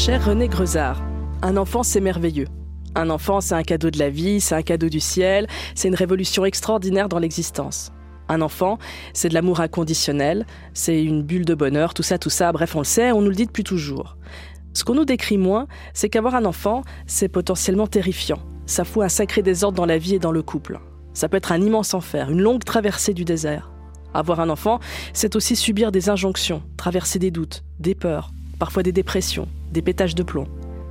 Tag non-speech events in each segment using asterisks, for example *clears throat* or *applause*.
Cher René Grezard, un enfant c'est merveilleux. Un enfant c'est un cadeau de la vie, c'est un cadeau du ciel, c'est une révolution extraordinaire dans l'existence. Un enfant, c'est de l'amour inconditionnel, c'est une bulle de bonheur, tout ça, tout ça, bref, on le sait, on nous le dit depuis toujours. Ce qu'on nous décrit moins, c'est qu'avoir un enfant, c'est potentiellement terrifiant. Ça fout un sacré désordre dans la vie et dans le couple. Ça peut être un immense enfer, une longue traversée du désert. Avoir un enfant, c'est aussi subir des injonctions, traverser des doutes, des peurs, parfois des dépressions, des pétages de plomb.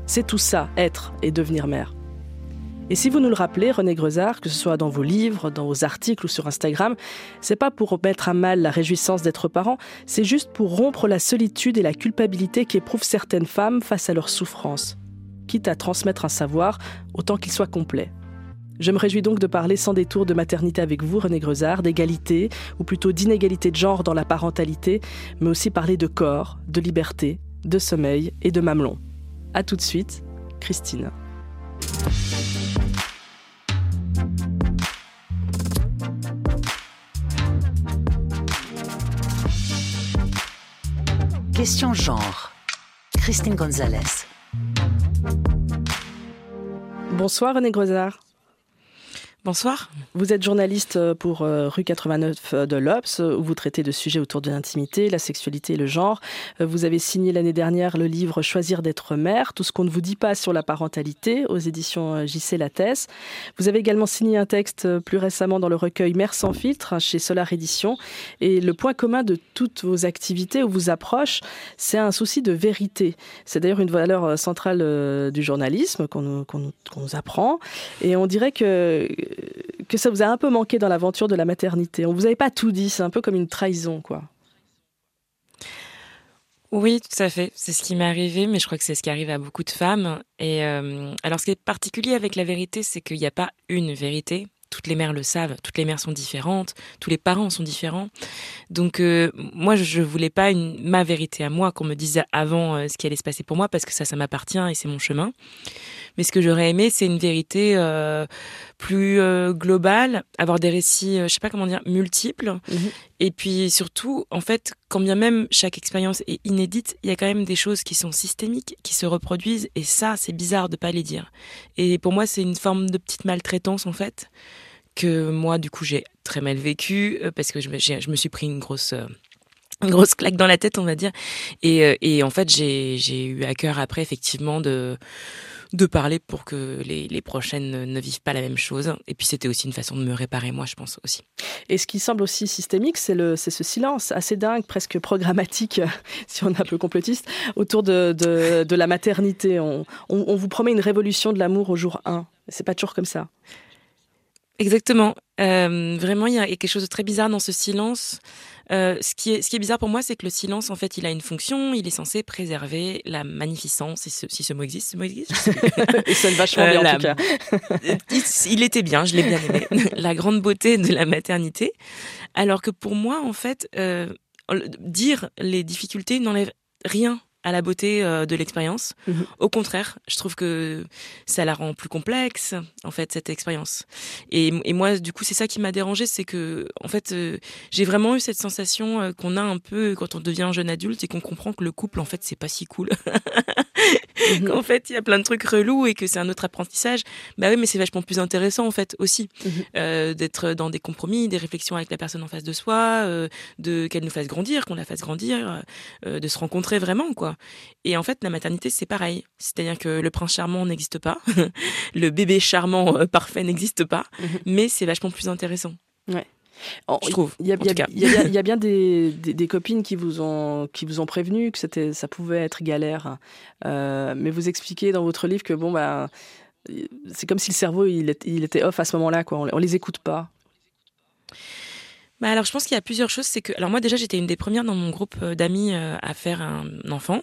C'est tout ça, être et devenir mère. Et si vous nous le rappelez, René Grezard, que ce soit dans vos livres, dans vos articles ou sur Instagram, c'est pas pour mettre à mal la réjouissance d'être parent, c'est juste pour rompre la solitude et la culpabilité qu'éprouvent certaines femmes face à leur souffrance. Quitte à transmettre un savoir, autant qu'il soit complet. Je me réjouis donc de parler sans détour de maternité avec vous, René Grezard, d'égalité, ou plutôt d'inégalité de genre dans la parentalité, mais aussi parler de corps, de liberté, de sommeil et de mamelon. A tout de suite, Christine. Question genre. Christine Gonzalez. Bonsoir René Grezard. Bonsoir. Vous êtes journaliste euh, pour euh, rue 89 de l'Obs, où vous traitez de sujets autour de l'intimité, la sexualité et le genre. Euh, vous avez signé l'année dernière le livre Choisir d'être mère, tout ce qu'on ne vous dit pas sur la parentalité, aux éditions JC Lattès. Vous avez également signé un texte plus récemment dans le recueil Mère sans filtre, hein, chez Solar Édition. Et le point commun de toutes vos activités ou vos approches, c'est un souci de vérité. C'est d'ailleurs une valeur centrale du journalisme qu'on nous, nous apprend. Et on dirait que que ça vous a un peu manqué dans l'aventure de la maternité. On vous avait pas tout dit, c'est un peu comme une trahison, quoi. Oui, tout à fait. C'est ce qui m'est arrivé, mais je crois que c'est ce qui arrive à beaucoup de femmes. Et euh, alors, ce qui est particulier avec la vérité, c'est qu'il n'y a pas une vérité. Toutes les mères le savent. Toutes les mères sont différentes. Tous les parents sont différents. Donc, euh, moi, je voulais pas ma vérité à moi qu'on me dise avant euh, ce qui allait se passer pour moi, parce que ça, ça m'appartient et c'est mon chemin. Mais ce que j'aurais aimé, c'est une vérité euh, plus euh, globale, avoir des récits, euh, je sais pas comment dire, multiples. Mhm. Et puis surtout, en fait, quand bien même chaque expérience est inédite, il y a quand même des choses qui sont systémiques, qui se reproduisent. Et ça, c'est bizarre de pas les dire. Et pour moi, c'est une forme de petite maltraitance, en fait, que moi, du coup, j'ai très mal vécu parce que je me, je me suis pris une grosse une grosse claque dans la tête, on va dire. Et, et en fait, j'ai eu à cœur après, effectivement, de de parler pour que les, les prochaines ne vivent pas la même chose. Et puis c'était aussi une façon de me réparer moi, je pense aussi. Et ce qui semble aussi systémique, c'est le c'est ce silence assez dingue, presque programmatique, *laughs* si on est un peu complotiste, autour de, de, de la maternité. On, on, on, vous promet une révolution de l'amour au jour 1. C'est pas toujours comme ça. Exactement. Euh, vraiment, il y a quelque chose de très bizarre dans ce silence. Euh, ce, qui est, ce qui est bizarre pour moi, c'est que le silence, en fait, il a une fonction. Il est censé préserver la magnificence, si ce, si ce mot existe. Ce mot existe *laughs* Il sonne vachement bien, en tout cas. *laughs* il, était bien, je l'ai bien aimé. *laughs* la grande beauté de la maternité. Alors que pour moi, en fait, euh, dire les difficultés n'enlève rien à la beauté euh, de l'expérience. Mhm. Au contraire, je trouve que ça la rend plus complexe, en fait, cette expérience. Et, et moi, du coup, c'est ça qui m'a dérangé, c'est que, en fait, euh, j'ai vraiment eu cette sensation euh, qu'on a un peu quand on devient un jeune adulte et qu'on comprend que le couple, en fait, c'est pas si cool. Mhm. *laughs* qu'en fait, il y a plein de trucs relous et que c'est un autre apprentissage. Bah oui, mais c'est vachement plus intéressant, en fait, aussi, mhm. d'être dans des compromis, des réflexions avec la personne en face de soi, de qu'elle nous fasse grandir, qu'on la fasse grandir, de se rencontrer vraiment, quoi. Et en fait, la maternité, c'est pareil. C'est-à-dire que le prince charmant n'existe pas, *laughs* le bébé charmant euh, parfait n'existe pas, mhm. mais c'est vachement plus intéressant. Ouais. je trouve. Il y, a bien *laughs* des, des, copines qui vous ont qui vous ont prévenu que ça pouvait être galère, euh, mais vous expliquez dans votre livre que bon bah c'est comme si le cerveau il, il était off à ce moment-là quoi. On, on les écoute pas. Bah alors je pense qu'il y a plusieurs choses. C'est que alors moi déjà j'étais une des premières dans mon groupe euh, d'amis euh, à faire un enfant.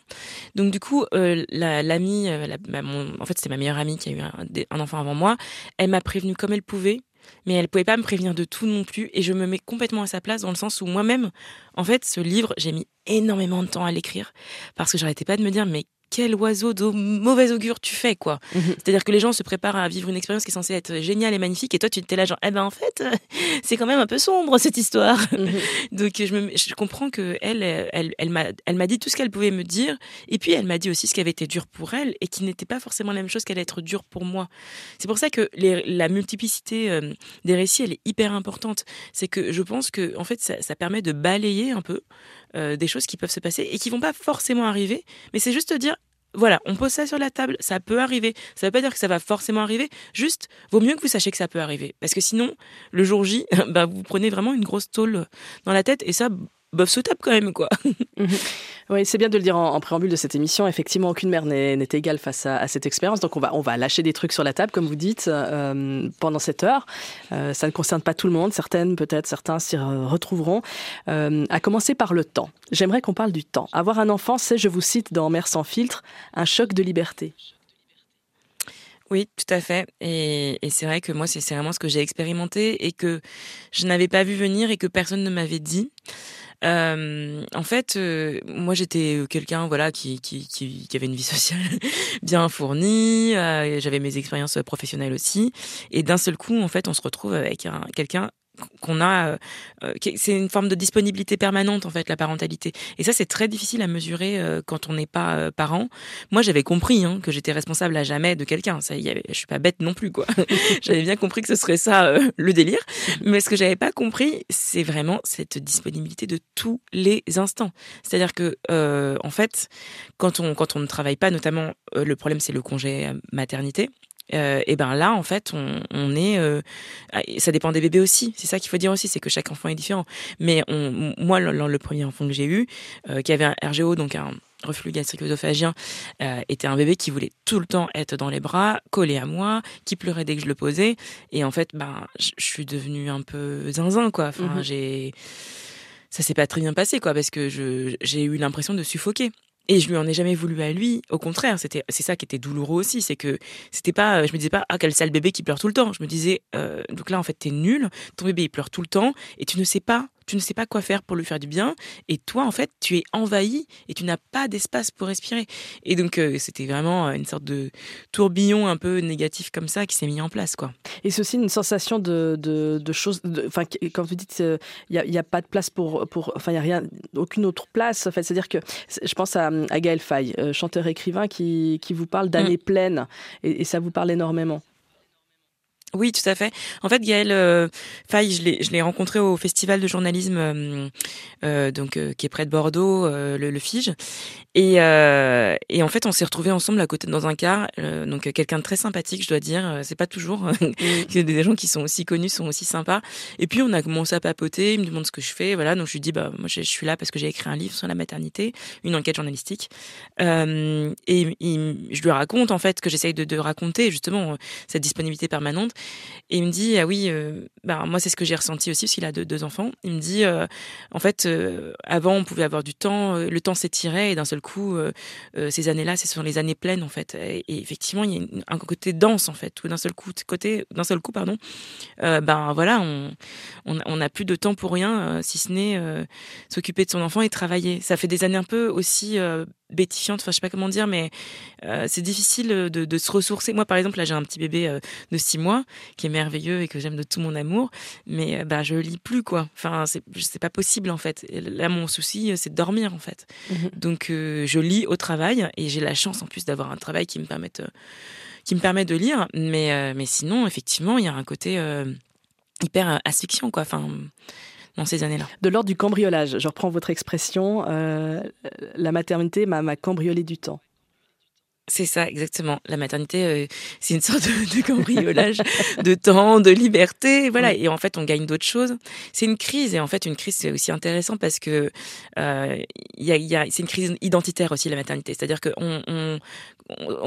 Donc du coup euh, l'amie, bah, en fait c'était ma meilleure amie qui a eu un, un enfant avant moi. Elle m'a prévenue comme elle pouvait mais elle pouvait pas me prévenir de tout non plus et je me mets complètement à sa place dans le sens où moi-même en fait ce livre j'ai mis énormément de temps à l'écrire parce que j'arrêtais pas de me dire mais quel oiseau de mauvais augure tu fais, quoi. Mhm. C'est-à-dire que les gens se préparent à vivre une expérience qui est censée être géniale et magnifique, et toi, tu t'es là genre, eh ben en fait, *laughs* c'est quand même un peu sombre cette histoire. Mhm. *laughs* Donc je, me, je comprends que elle, elle, elle m'a, elle m'a dit tout ce qu'elle pouvait me dire, et puis elle m'a dit aussi ce qui avait été dur pour elle et qui n'était pas forcément la même chose qu'elle être dur pour moi. C'est pour ça que les, la multiplicité euh, des récits, elle est hyper importante. C'est que je pense que en fait, ça, ça permet de balayer un peu euh, des choses qui peuvent se passer et qui vont pas forcément arriver, mais c'est juste dire voilà, on pose ça sur la table, ça peut arriver. Ça veut pas dire que ça va forcément arriver, juste vaut mieux que vous sachiez que ça peut arriver. Parce que sinon le jour J, *laughs* bah vous prenez vraiment une grosse tôle dans la tête et ça bof sous table quand même quoi. *laughs* Mhm. Oui, c'est bien de le dire en, en, préambule de cette émission. Effectivement, aucune mère n'est égale face à, à, cette expérience. Donc, on va, on va lâcher des trucs sur la table, comme vous dites, euh, pendant cette heure. Euh, ça ne concerne pas tout le monde. Certaines, peut-être, certains s'y retrouveront. Euh, à commencer par le temps. J'aimerais qu'on parle du temps. Avoir un enfant, c'est, je vous cite dans Mère sans filtre, un choc de liberté. Oui, tout à fait. Et, et c'est vrai que moi, c'est vraiment ce que j'ai expérimenté et que je n'avais pas vu venir et que personne ne m'avait dit. Euh, en fait, euh, moi j'étais quelqu'un voilà qui, qui, qui, qui, avait une vie *laughs* sociale bien fournie, euh, j'avais mes expériences professionnelles aussi, et d'un seul coup en fait on se retrouve avec un quelqu'un qu'on a, euh, c'est une forme de disponibilité permanente en fait la parentalité. Et ça c'est très difficile à mesurer euh, quand on n'est pas euh, parent. Moi j'avais compris hein, que j'étais responsable à jamais de quelqu'un. Ça y avait, je suis pas bête non plus quoi. *laughs* j'avais bien compris que ce serait ça euh, le délire. Mais ce que j'avais pas compris c'est vraiment cette disponibilité de tous les instants. C'est-à-dire que euh, en fait quand on quand on ne travaille pas, notamment le problème c'est le congé maternité. Euh, et ben là en fait on, on est euh, ça dépend des bébés aussi. C'est ça qu'il faut dire aussi c'est que chaque enfant est différent. Mais on, moi le, le, premier enfant que j'ai eu euh, qui avait un RGO donc un reflux gastrique œsophagien euh, était un bébé qui voulait tout le temps être dans les bras collé à moi qui pleurait dès que je le posais. Et en fait ben je suis devenue un peu zinzin quoi. Enfin mmh. j'ai ça s'est pas très bien passé quoi parce que j'ai eu l'impression de suffoquer et je lui en ai jamais voulu à lui. Au contraire, c'était c'est ça qui était douloureux aussi, c'est que c'était pas, je me disais pas ah quel sale bébé qui pleure tout le temps. Je me disais euh, donc là en fait t'es nul, ton bébé il pleure tout le temps et tu ne sais pas tu ne sais pas quoi faire pour lui faire du bien et toi en fait tu es envahi et tu n'as pas d'espace pour respirer. Et donc euh, c'était vraiment une sorte de tourbillon un peu négatif comme ça qui s'est mis en place quoi. Et c'est aussi une sensation de, de, de choses enfin quand vous dites il euh, n'y a, pas de place pour pour enfin il y a rien aucune autre place en fait. C'est à dire que je pense à, à Gaël Faye euh, chanteur écrivain qui, qui vous parle d'années mmh. pleines et, et ça vous parle énormément oui, tout à fait. En fait, Gaël euh, Faye, je l'ai rencontré au festival de journalisme euh, euh, donc euh, qui est près de Bordeaux, le, le Fige. Et, et en fait, on s'est retrouvés ensemble à côté dans un car. donc quelqu'un de très sympathique, je dois dire. C'est pas toujours *laughs* des gens qui sont aussi connus sont aussi sympas. Et puis on a commencé à papoter. Il me demande ce que je fais. Voilà. Donc je lui dis bah moi je, je suis là parce que j'ai écrit un livre sur la maternité, une enquête journalistique. Et il, je lui raconte en fait que j'essaye de, de raconter justement cette disponibilité permanente. Et il me dit ah oui, euh, bah, moi c'est ce que j'ai ressenti aussi parce qu'il a deux, enfants. Il me dit euh, en fait euh, avant on pouvait avoir du temps, le temps s'étirait et d'un seul coup ces années-là ce sont les années pleines en fait. Et, effectivement il y a un côté dense en fait où d'un seul coup côté d'un seul coup pardon ben voilà on on, on plus de temps pour rien si ce n'est s'occuper de son enfant et travailler. Ça fait des années un peu aussi bétifiante, enfin je sais pas comment dire, mais euh, c'est difficile de, se ressourcer. Moi par exemple là j'ai un petit bébé euh, de six mois qui est merveilleux et que j'aime de tout mon amour, mais euh, bah je lis plus quoi. Enfin c'est pas possible en fait. Et là mon souci c'est de dormir en fait. Mmh. Donc euh, je lis au travail et j'ai la chance en plus d'avoir un travail qui me permette qui me permet de lire, mais euh, mais sinon effectivement il y a un côté euh, hyper asphyxiant quoi. Enfin dans ces années-là. De l'ordre du cambriolage, je reprends votre expression, euh, la maternité m'a cambriolé du temps. C'est ça, exactement. La maternité, euh, c'est une sorte de, de cambriolage de temps, de liberté, voilà. Et en fait, on gagne d'autres choses. C'est une crise, et en fait, une crise, c'est aussi intéressant parce que euh, y a, y a, c'est une crise identitaire aussi la maternité. C'est-à-dire on, on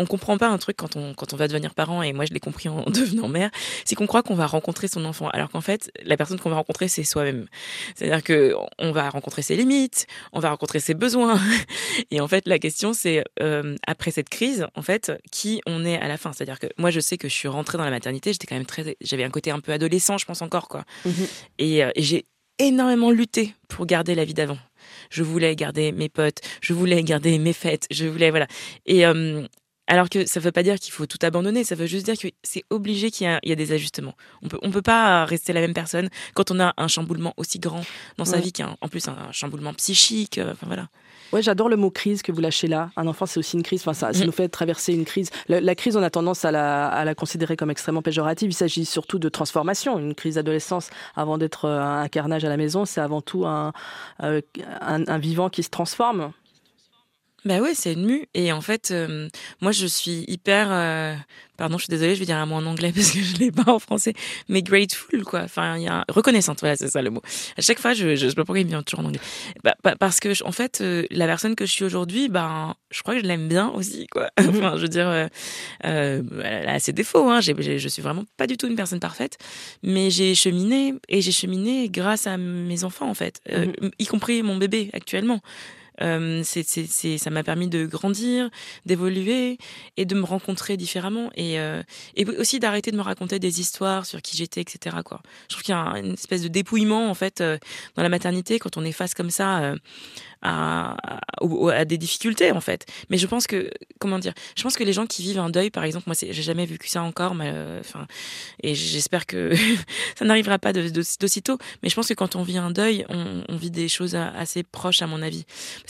comprend pas un truc quand on quand on va devenir parent, et moi je l'ai compris *laughs* en devenant mère, c'est qu'on croit qu'on va rencontrer son enfant, alors qu'en fait, la personne qu'on va rencontrer, c'est soi-même. C'est-à-dire que on va rencontrer ses limites, on va rencontrer ses besoins, *laughs* et en fait, la question, c'est euh, après cette crise en fait qui on est à la fin c'est à dire que moi je sais que je suis rentrée dans la maternité j'étais quand même très j'avais un côté un peu adolescent je pense encore quoi mmh. et, euh, et j'ai énormément lutté pour garder la vie d'avant Je voulais garder mes potes, je voulais garder mes fêtes, je voulais voilà. Et alors que ça ne veut pas dire qu'il faut tout abandonner, ça veut juste dire que c'est obligé qu'il y, a des ajustements. On peut, on peut pas rester la même personne quand on a un chamboulement aussi grand dans sa vie, qu'en plus un chamboulement psychique. Euh, enfin voilà. Ouais, j'adore le mot crise que vous lâchez là. Un enfant, c'est aussi une crise. Enfin, ça, ça mm. nous fait traverser une crise. La, crise, on a tendance à la, à la, considérer comme extrêmement péjorative. Il s'agit surtout de transformation. Une crise d'adolescence, avant d'être euh, un carnage à la maison, c'est avant tout un, euh, un, un, vivant qui se transforme. Bah ouais, c'est une mue. Et en fait, euh, moi, je suis hyper. Euh, pardon, je suis désolée, je vais dire un mot en anglais *laughs* parce que je l'ai pas en français. Mais grateful, quoi. Enfin, il y a reconnaissante. Voilà, c'est ça le mot. À chaque fois, je, je, je sais pas pourquoi il me vient toujours en anglais. Bah, parce que, en fait, euh, la personne que je suis aujourd'hui, ben, je crois que je l'aime bien aussi, quoi. *laughs* Mhm. enfin, je veux dire, euh, elle a ses défauts. Hein. je suis vraiment pas du tout une personne parfaite, mais j'ai cheminé et j'ai cheminé grâce à mes enfants, en fait, mhm. y compris mon bébé actuellement. Euh, c'est, c'est, ça m'a permis de grandir, d'évoluer et de me rencontrer différemment et, euh, et aussi d'arrêter de me raconter des histoires sur qui j'étais, etc. Quoi. Je trouve qu'il y a une espèce de dépouillement en fait euh, dans la maternité quand on est face comme ça euh, à, à, des difficultés en fait. Mais je pense que comment dire, je pense que les gens qui vivent un deuil, par exemple, moi j'ai jamais vécu ça encore, mais enfin et j'espère que *laughs* ça n'arrivera pas d'aussitôt. Mais je pense que quand on vit un deuil, on, on vit des choses assez proches à mon avis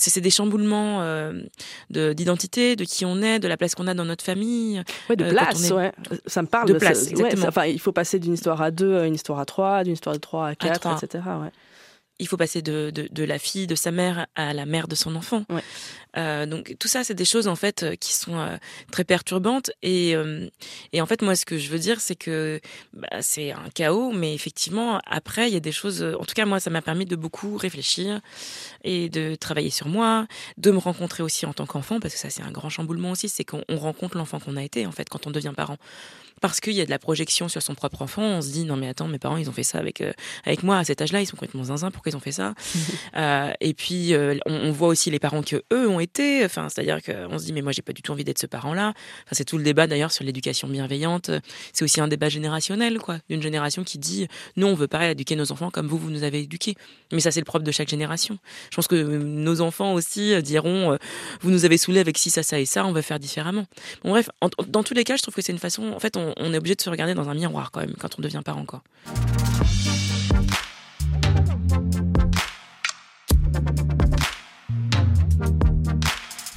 c'est des chamboulements euh, d'identité, de, qui on est, de la place qu'on a dans notre famille. Ouais, de euh, place, ouais. Ça me parle. De place, exactement. enfin, il faut passer d'une histoire à deux à une histoire à trois, d'une histoire de trois à quatre, etc. Ouais il faut passer de, de, de, la fille de sa mère à la mère de son enfant. Euh, donc tout ça, c'est des choses en fait euh, qui sont euh, très perturbantes. Et, euh, et en fait, moi, ce que je veux dire, c'est que bah, c'est un chaos, mais effectivement, après, il y a des choses. En tout cas, moi, ça m'a permis de beaucoup réfléchir et de travailler sur moi, de me rencontrer aussi en tant qu'enfant, parce que ça, c'est un grand chamboulement aussi, c'est qu'on rencontre l'enfant qu'on a été en fait quand on devient parent parce qu'il y a de la projection sur son propre enfant. On se dit non mais attends, mes parents ils ont fait ça avec euh, avec moi à cet âge-là, ils sont complètement zinzin. Pourquoi ils ont fait ça *laughs* euh, Et puis euh, on, voit aussi les parents que eux ont été. Enfin, c'est-à-dire qu'on se dit mais moi j'ai pas du tout envie d'être ce parent-là. Enfin, c'est tout le débat d'ailleurs sur l'éducation bienveillante. C'est aussi un débat générationnel quoi, d'une génération qui dit non on veut pas éduquer nos enfants comme vous vous nous avez éduqués. Mais ça c'est le propre de chaque génération. Je pense que nos enfants aussi diront vous nous avez saoulés avec ci ça ça et ça, on va faire différemment. Bon bref, dans tous les cas, je trouve que c'est une façon. En fait, on, on, est obligé de se regarder dans un miroir quand même quand on devient parent. Quoi.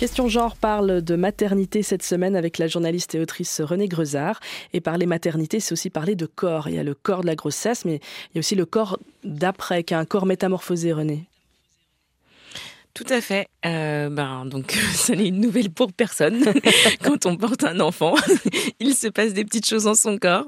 Question genre parle de maternité cette semaine avec la journaliste et autrice Renée Grezard. Et parler maternité, c'est aussi parler de corps. Il y a le corps de la grossesse, mais il y a aussi le corps d'après, qui est un corps métamorphosé, Renée. Tout à fait. Euh, ben donc *laughs* ça n'est une nouvelle pour personne. *laughs* Quand on porte un enfant, *laughs* il se passe des petites choses dans son corps.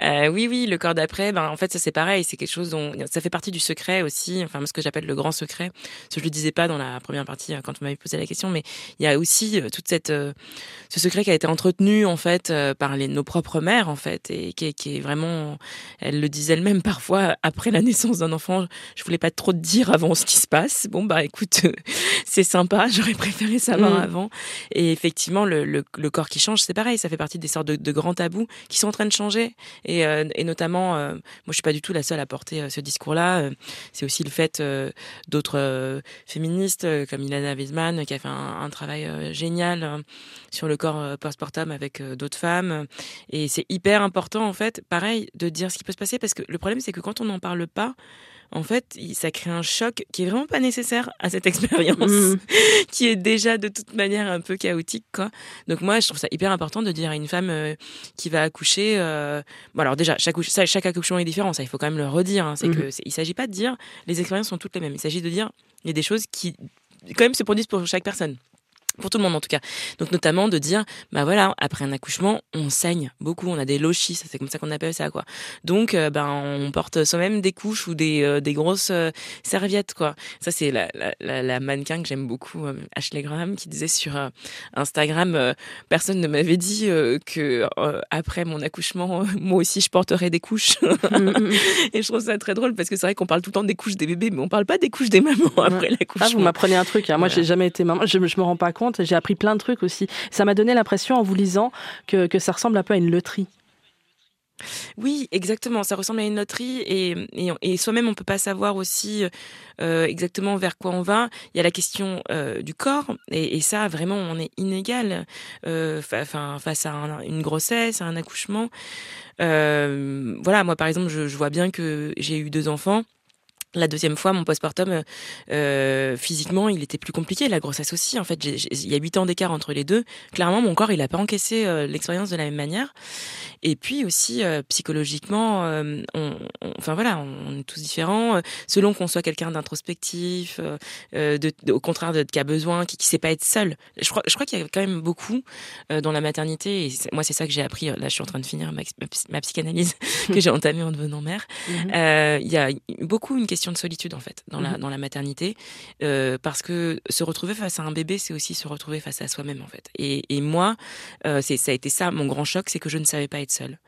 Euh, oui, oui, le corps d'après, ben en fait ça c'est pareil, c'est quelque chose dont ça fait partie du secret aussi. Enfin ce que j'appelle le grand secret. Ce que je le disais pas dans la première partie euh, quand vous m'avez posé la question, mais il y a aussi euh, toute cette ce secret qui a été entretenu en fait par les, nos propres mères en fait et qui est, qui est vraiment, elles le disent elles-mêmes parfois après la naissance d'un enfant. Je voulais pas trop te dire avant ce qui se passe. Bon bah écoute *laughs* c'est sympa, *laughs* j'aurais préféré savoir mm. avant. Et effectivement, le, le, le corps qui change, c'est pareil, ça fait partie des sortes de, de, grands tabous qui sont en train de changer. Et, euh, et notamment, euh, moi je suis pas du tout la seule à porter euh, ce discours-là. c'est aussi le fait d'autres féministes comme Ilana Wiesman qui a fait un, un travail génial sur le corps postpartum avec d'autres femmes. Et c'est hyper important en fait, pareil, de dire ce qui peut se passer parce que le problème c'est que quand on n'en parle pas, en fait, ça crée un choc qui est vraiment pas nécessaire à cette *laughs* expérience, mm. *laughs* qui est déjà de toute manière un peu chaotique, quoi. Donc moi, je trouve ça hyper important de dire à une femme euh, qui va accoucher. Euh... Bon, alors déjà, chaque, chaque accouchement est différent, ça il faut quand même le redire. Hein, c'est mm. que il s'agit pas de dire les expériences sont toutes les mêmes. Il s'agit de dire il y a des choses qui quand même se produisent pour chaque personne pour tout le monde en tout cas. Donc notamment de dire, bah voilà, après un accouchement, on saigne beaucoup, on a des lochis, c'est comme ça qu'on appelle ça quoi. Donc euh, ben on porte soi-même des couches ou des, euh, des grosses euh, serviettes quoi. Ça c'est la, la, la, mannequin que j'aime beaucoup, Ashley Graham, qui disait sur Instagram, personne ne m'avait dit que après mon accouchement, moi aussi je porterais des couches. *laughs* Et je trouve ça très drôle parce que c'est vrai qu'on parle tout le temps des couches des bébés, mais on parle pas des couches des mamans après l'accouchement. Ah, vous m'apprenez un truc. Hein. Moi j'ai jamais été maman, je, je me rends pas compte j'ai appris plein de trucs aussi. Ça m'a donné l'impression en vous lisant que, ça ressemble un peu à une loterie. Oui, exactement. Ça ressemble à une loterie et, et, soi-même, on peut pas savoir aussi euh, exactement vers quoi on va. Il y a la question euh, du corps et, ça, vraiment, on est inégal euh, face à une grossesse, à un accouchement. voilà, moi, par exemple, je vois bien que j'ai eu deux enfants. La deuxième fois, mon postpartum, euh, euh, physiquement, il était plus compliqué. La grossesse aussi, en fait, il y a huit ans d'écart entre les deux. Clairement, mon corps, il n'a pas encaissé euh, l'expérience de la même manière. Et puis aussi, euh, psychologiquement, on, enfin voilà, on, est tous différents. selon qu'on soit quelqu'un d'introspectif, au contraire de, qui a besoin, qui ne sait pas être seul. Je crois, je crois qu'il y a quand même beaucoup dans la maternité. Et moi, c'est ça que j'ai appris. Là, je suis en train de finir ma, psychanalyse *laughs* que j'ai entamée en devenant mère. Mm-hmm. Il y a beaucoup une question de solitude en fait dans, la, mhm. dans la maternité. Euh, parce que se retrouver face à un bébé c'est aussi se retrouver face à soi-même en fait. Et, et moi euh, c'est ça a été ça mon grand choc c'est que je ne savais pas être seule.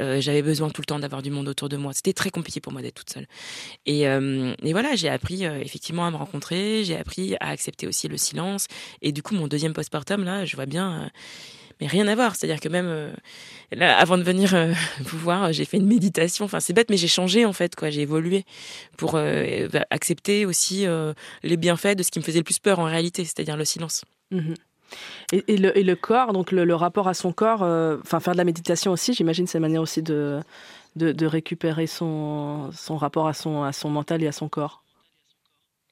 Euh, j'avais besoin tout le temps d'avoir du monde autour de moi. C'était très compliqué pour moi d'être toute seule. Et, et voilà j'ai appris effectivement à me rencontrer. J'ai appris à accepter aussi le silence. Et du coup mon deuxième postpartum là je vois bien mais rien à voir. C'est-à-dire que même euh, là, avant de venir euh, *laughs* vous voir, j'ai fait une méditation. Enfin, c'est bête, mais j'ai changé en fait, quoi. J'ai évolué pour euh, bah, accepter aussi les bienfaits de ce qui me faisait le plus peur en réalité, c'est-à-dire le silence. Et, le, et, le, corps, donc le, rapport à son corps, enfin faire de la méditation aussi, j'imagine c'est une manière aussi de, de, de, récupérer son, son rapport à son, à son mental et à son corps.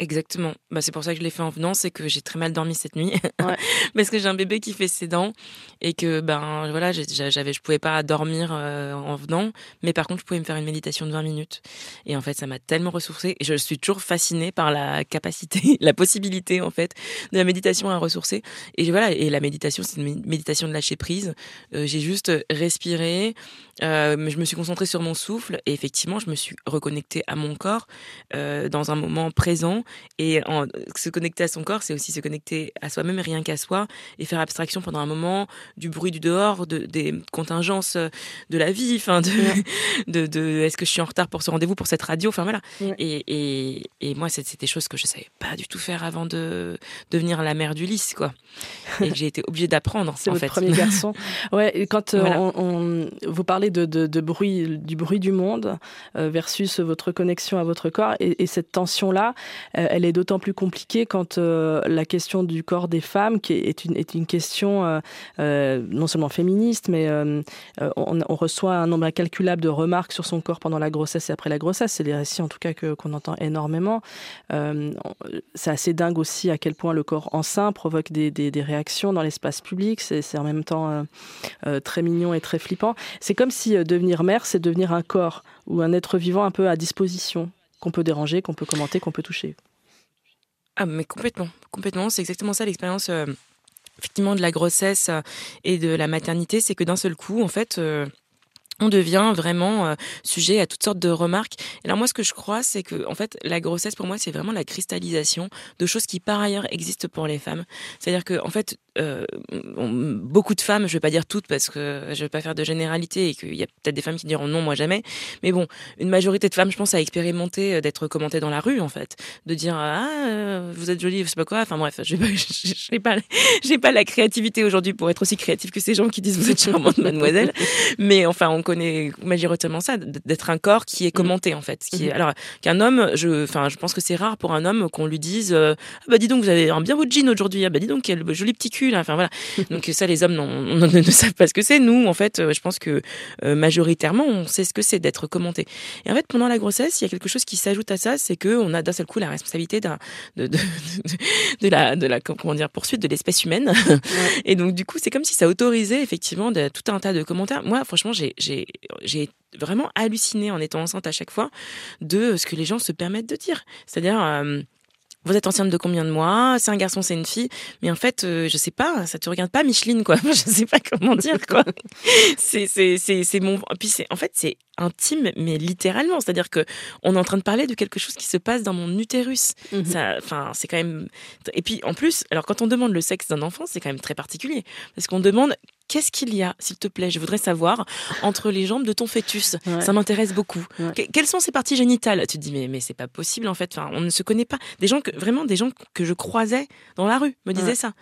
Exactement. Bah, c'est pour ça que je l'ai fait en venant, c'est que j'ai très mal dormi cette nuit. *laughs* Parce que j'ai un bébé qui fait ses dents et que ben voilà, j'avais je pouvais pas dormir euh, en venant, mais par contre, je pouvais me faire une méditation de 20 minutes. Et en fait, ça m'a tellement ressourcée et je suis toujours fascinée par la capacité, *laughs* la possibilité en fait de la méditation à ressourcer. Et voilà, et la méditation, c'est une méditation de lâcher prise. Euh, j'ai juste respiré, euh, je me suis concentrée sur mon souffle et effectivement, je me suis reconnectée à mon corps dans un moment présent et en, se connecter à son corps, c'est aussi se connecter à soi-même, rien qu'à soi, et faire abstraction pendant un moment du bruit du dehors, de, des contingences de la vie, enfin de, *laughs* de, de est-ce que je suis en retard pour ce rendez-vous, pour cette radio, enfin voilà. Et, et, et, moi, c'est des choses que je savais pas du tout faire avant de devenir la mère du lys, quoi. Et j'ai été obligée d'apprendre. *laughs* C'est votre premier garçon. *laughs* Ouais. Quand euh, on, vous parlez de, de, de, bruit, du bruit du monde euh, versus votre connexion à votre corps et, et cette tension là, euh, elle est d'autant plus compliquée quand euh, la question du corps des femmes, qui est une, est une question euh, non seulement féministe, mais on, reçoit un nombre incalculable de remarques sur son corps pendant la grossesse et après la grossesse. C'est des récits en tout cas qu'on entend énormément. c'est assez dingue aussi à quel point le corps enceint provoque des, réactions dans l'espace public. C'est en même temps très mignon et très flippant. C'est comme si devenir mère, c'est devenir un corps ou un être vivant un peu à disposition qu'on peut déranger, qu'on peut commenter, qu'on peut toucher. Ah, mais complètement, complètement. C'est exactement ça l'expérience. Euh, effectivement de la grossesse euh, et de la maternité, c'est que d'un seul coup, en fait, euh, on devient vraiment sujet à toutes sortes de remarques. Et alors moi, ce que je crois, c'est que en fait, la grossesse pour moi, c'est vraiment la cristallisation de choses qui par ailleurs existent pour les femmes. C'est-à-dire que en fait, euh, beaucoup de femmes, je vais pas dire toutes parce que je vais pas faire de généralité et qu'il y a peut-être des femmes qui diront non, moi jamais. Mais bon, une majorité de femmes, je pense, a expérimenté euh, d'être commentées dans la rue en fait, de dire ah vous êtes jolie, je sais pas quoi. Enfin bref, *laughs* je n'ai pas, j'ai pas la créativité aujourd'hui pour être aussi créative que ces gens qui disent vous êtes charmante, mademoiselle. Mais enfin, on connaît majoritairement ça, d'être un corps qui est mm. commenté en fait. Qui est, mm-hmm. alors qu'un homme, je, enfin, je pense que c'est rare pour un homme qu'on lui dise, euh, ah bah dis donc vous avez un bien beau jean aujourd'hui, ah bah dis donc quel joli petit cul Enfin voilà. *laughs* donc ça, les hommes *laughs* ne savent pas ce que c'est. Nous, en fait, euh, je pense que euh, majoritairement, on sait ce que c'est d'être commenté. Et en fait, pendant la grossesse, il y a quelque chose qui s'ajoute à ça, c'est que on a d'un seul coup la responsabilité d'un de, de, de, la de la comment dire poursuite de l'espèce humaine. Et donc du coup, c'est comme si ça autorisait effectivement de, tout un tas de commentaires. Moi, franchement, j'ai j'ai vraiment halluciné en étant enceinte à chaque fois de ce que les gens se permettent de dire. C'est-à-dire, euh, vous êtes enceinte de combien de mois? C'est un garçon, c'est une fille. Mais en fait, euh, je sais pas, ça te regarde pas Micheline, quoi. *laughs* je sais pas comment dire, quoi. *laughs* c'est, c'est, c'est, c'est mon. Puis c'est, en fait, c'est intime, mais littéralement. C'est-à-dire que on est en train de parler de quelque chose qui se passe dans mon utérus. Mhm. Ça, enfin, c'est quand même. Et puis, en plus, alors quand on demande le sexe d'un enfant, c'est quand même très particulier, parce qu'on demande qu'est-ce qu'il y a, s'il te plaît? Je voudrais savoir entre les jambes de ton fœtus. Ça m'intéresse beaucoup. quelles sont ses parties génitales? Tu te dis mais mais c'est pas possible en fait. Enfin, on ne se connaît pas. Des gens que vraiment des gens que je croisais dans la rue me disaient ça.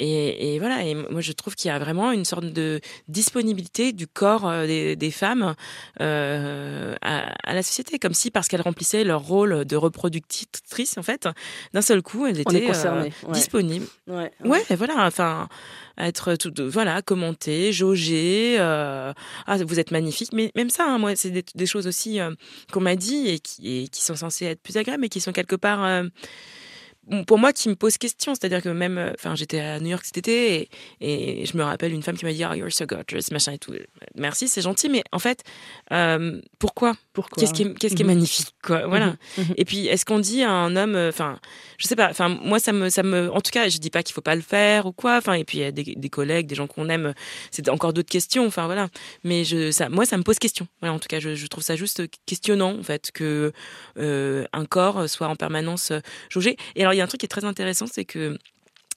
Et, voilà, et moi je trouve qu'il y a vraiment une sorte de disponibilité du corps euh, des, femmes euh, à, la société, comme si parce qu'elles remplissaient leur rôle de reproductrice, en fait, d'un seul coup, elles étaient euh, disponibles. Ouais, ouais. voilà, enfin être tout, voilà commenter jauger ah vous êtes magnifique mais même ça hein, moi c'est des, choses aussi qu'on m'a dit et qui, et qui sont censées être plus agréables mais qui sont quelque part pour moi qui me pose question. C'est-à-dire que même, euh, enfin, j'étais à New York cet été et, et, je me rappelle une femme qui m'a dit, oh, you're so gorgeous, machin et tout. Merci, c'est gentil, mais en fait, euh, pourquoi? Pourquoi? Qu'est-ce qui est, qu'est-ce qui est mhm. magnifique, quoi Voilà. Mhm. Mhm. Et puis, est-ce qu'on dit à un homme, euh, enfin, je sais pas, enfin, moi, ça me, ça me, en tout cas, je dis pas qu'il faut pas le faire ou quoi. Enfin, et puis, il y a des, des collègues, des gens qu'on aime, c'est encore d'autres questions. Enfin, voilà. Mais je, ça, moi, ça me pose question. Voilà, en tout cas, je, je trouve ça juste questionnant, en fait, que euh, un corps soit en permanence jaugé. Et alors, il y a un truc qui est très intéressant, c'est que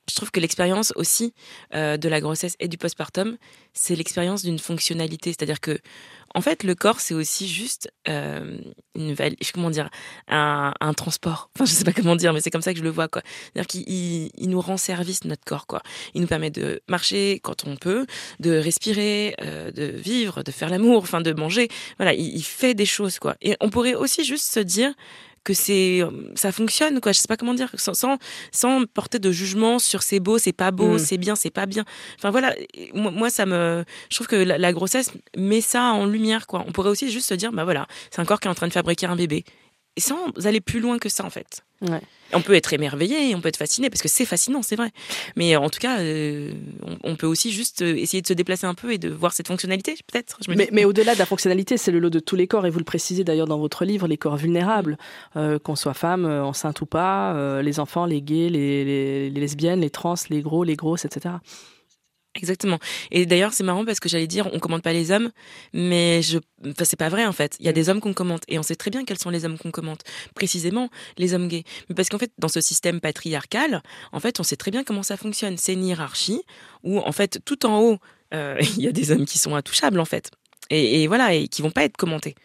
je trouve que l'expérience aussi euh, de la grossesse et du postpartum, c'est l'expérience d'une fonctionnalité. C'est-à-dire que, en fait, le corps, c'est aussi juste euh, une comment dire, un, un, transport. Enfin, je sais pas comment dire, mais c'est comme ça que je le vois. C'est-à-dire qu'il il, nous rend service notre corps, quoi. Il nous permet de marcher quand on peut, de respirer, euh, de vivre, de faire l'amour, enfin, de manger. Voilà, il, il fait des choses, quoi. Et on pourrait aussi juste se dire que c'est ça fonctionne quoi. Je sais pas comment dire. Sans sans, porter de jugement sur c'est beau c'est pas beau mm. c'est bien c'est pas bien. Enfin voilà. Moi, ça me je trouve que la, grossesse met ça en lumière quoi. On pourrait aussi juste se dire bah voilà c'est un corps qui est en train de fabriquer un bébé et sans aller plus loin que ça en fait ouais. On peut être émerveillé, on peut être fasciné, parce que c'est fascinant, c'est vrai. Mais en tout cas, euh, on, peut aussi juste euh, essayer de se déplacer un peu et de voir cette fonctionnalité, peut-être. Mais, au-delà de la fonctionnalité, c'est le lot de tous les corps, et vous le précisez d'ailleurs dans votre livre, les corps vulnérables, euh, qu'on soit femme, enceinte ou pas, les enfants, les gays, les, les lesbiennes, les trans, les gros, les grosses, etc. Exactement. Et d'ailleurs, c'est marrant parce que j'allais dire, on commente pas les hommes, mais je, enfin, c'est pas vrai en fait. Il y a des hommes qu'on commente et on sait très bien quels sont les hommes qu'on commente. Précisément, les hommes gays. Mais parce qu'en fait, dans ce système patriarcal, en fait, on sait très bien comment ça fonctionne. C'est une hiérarchie où, en fait, tout en haut, euh, *laughs* il y a des hommes qui sont intouchables en fait et, voilà et qui vont pas être commentés.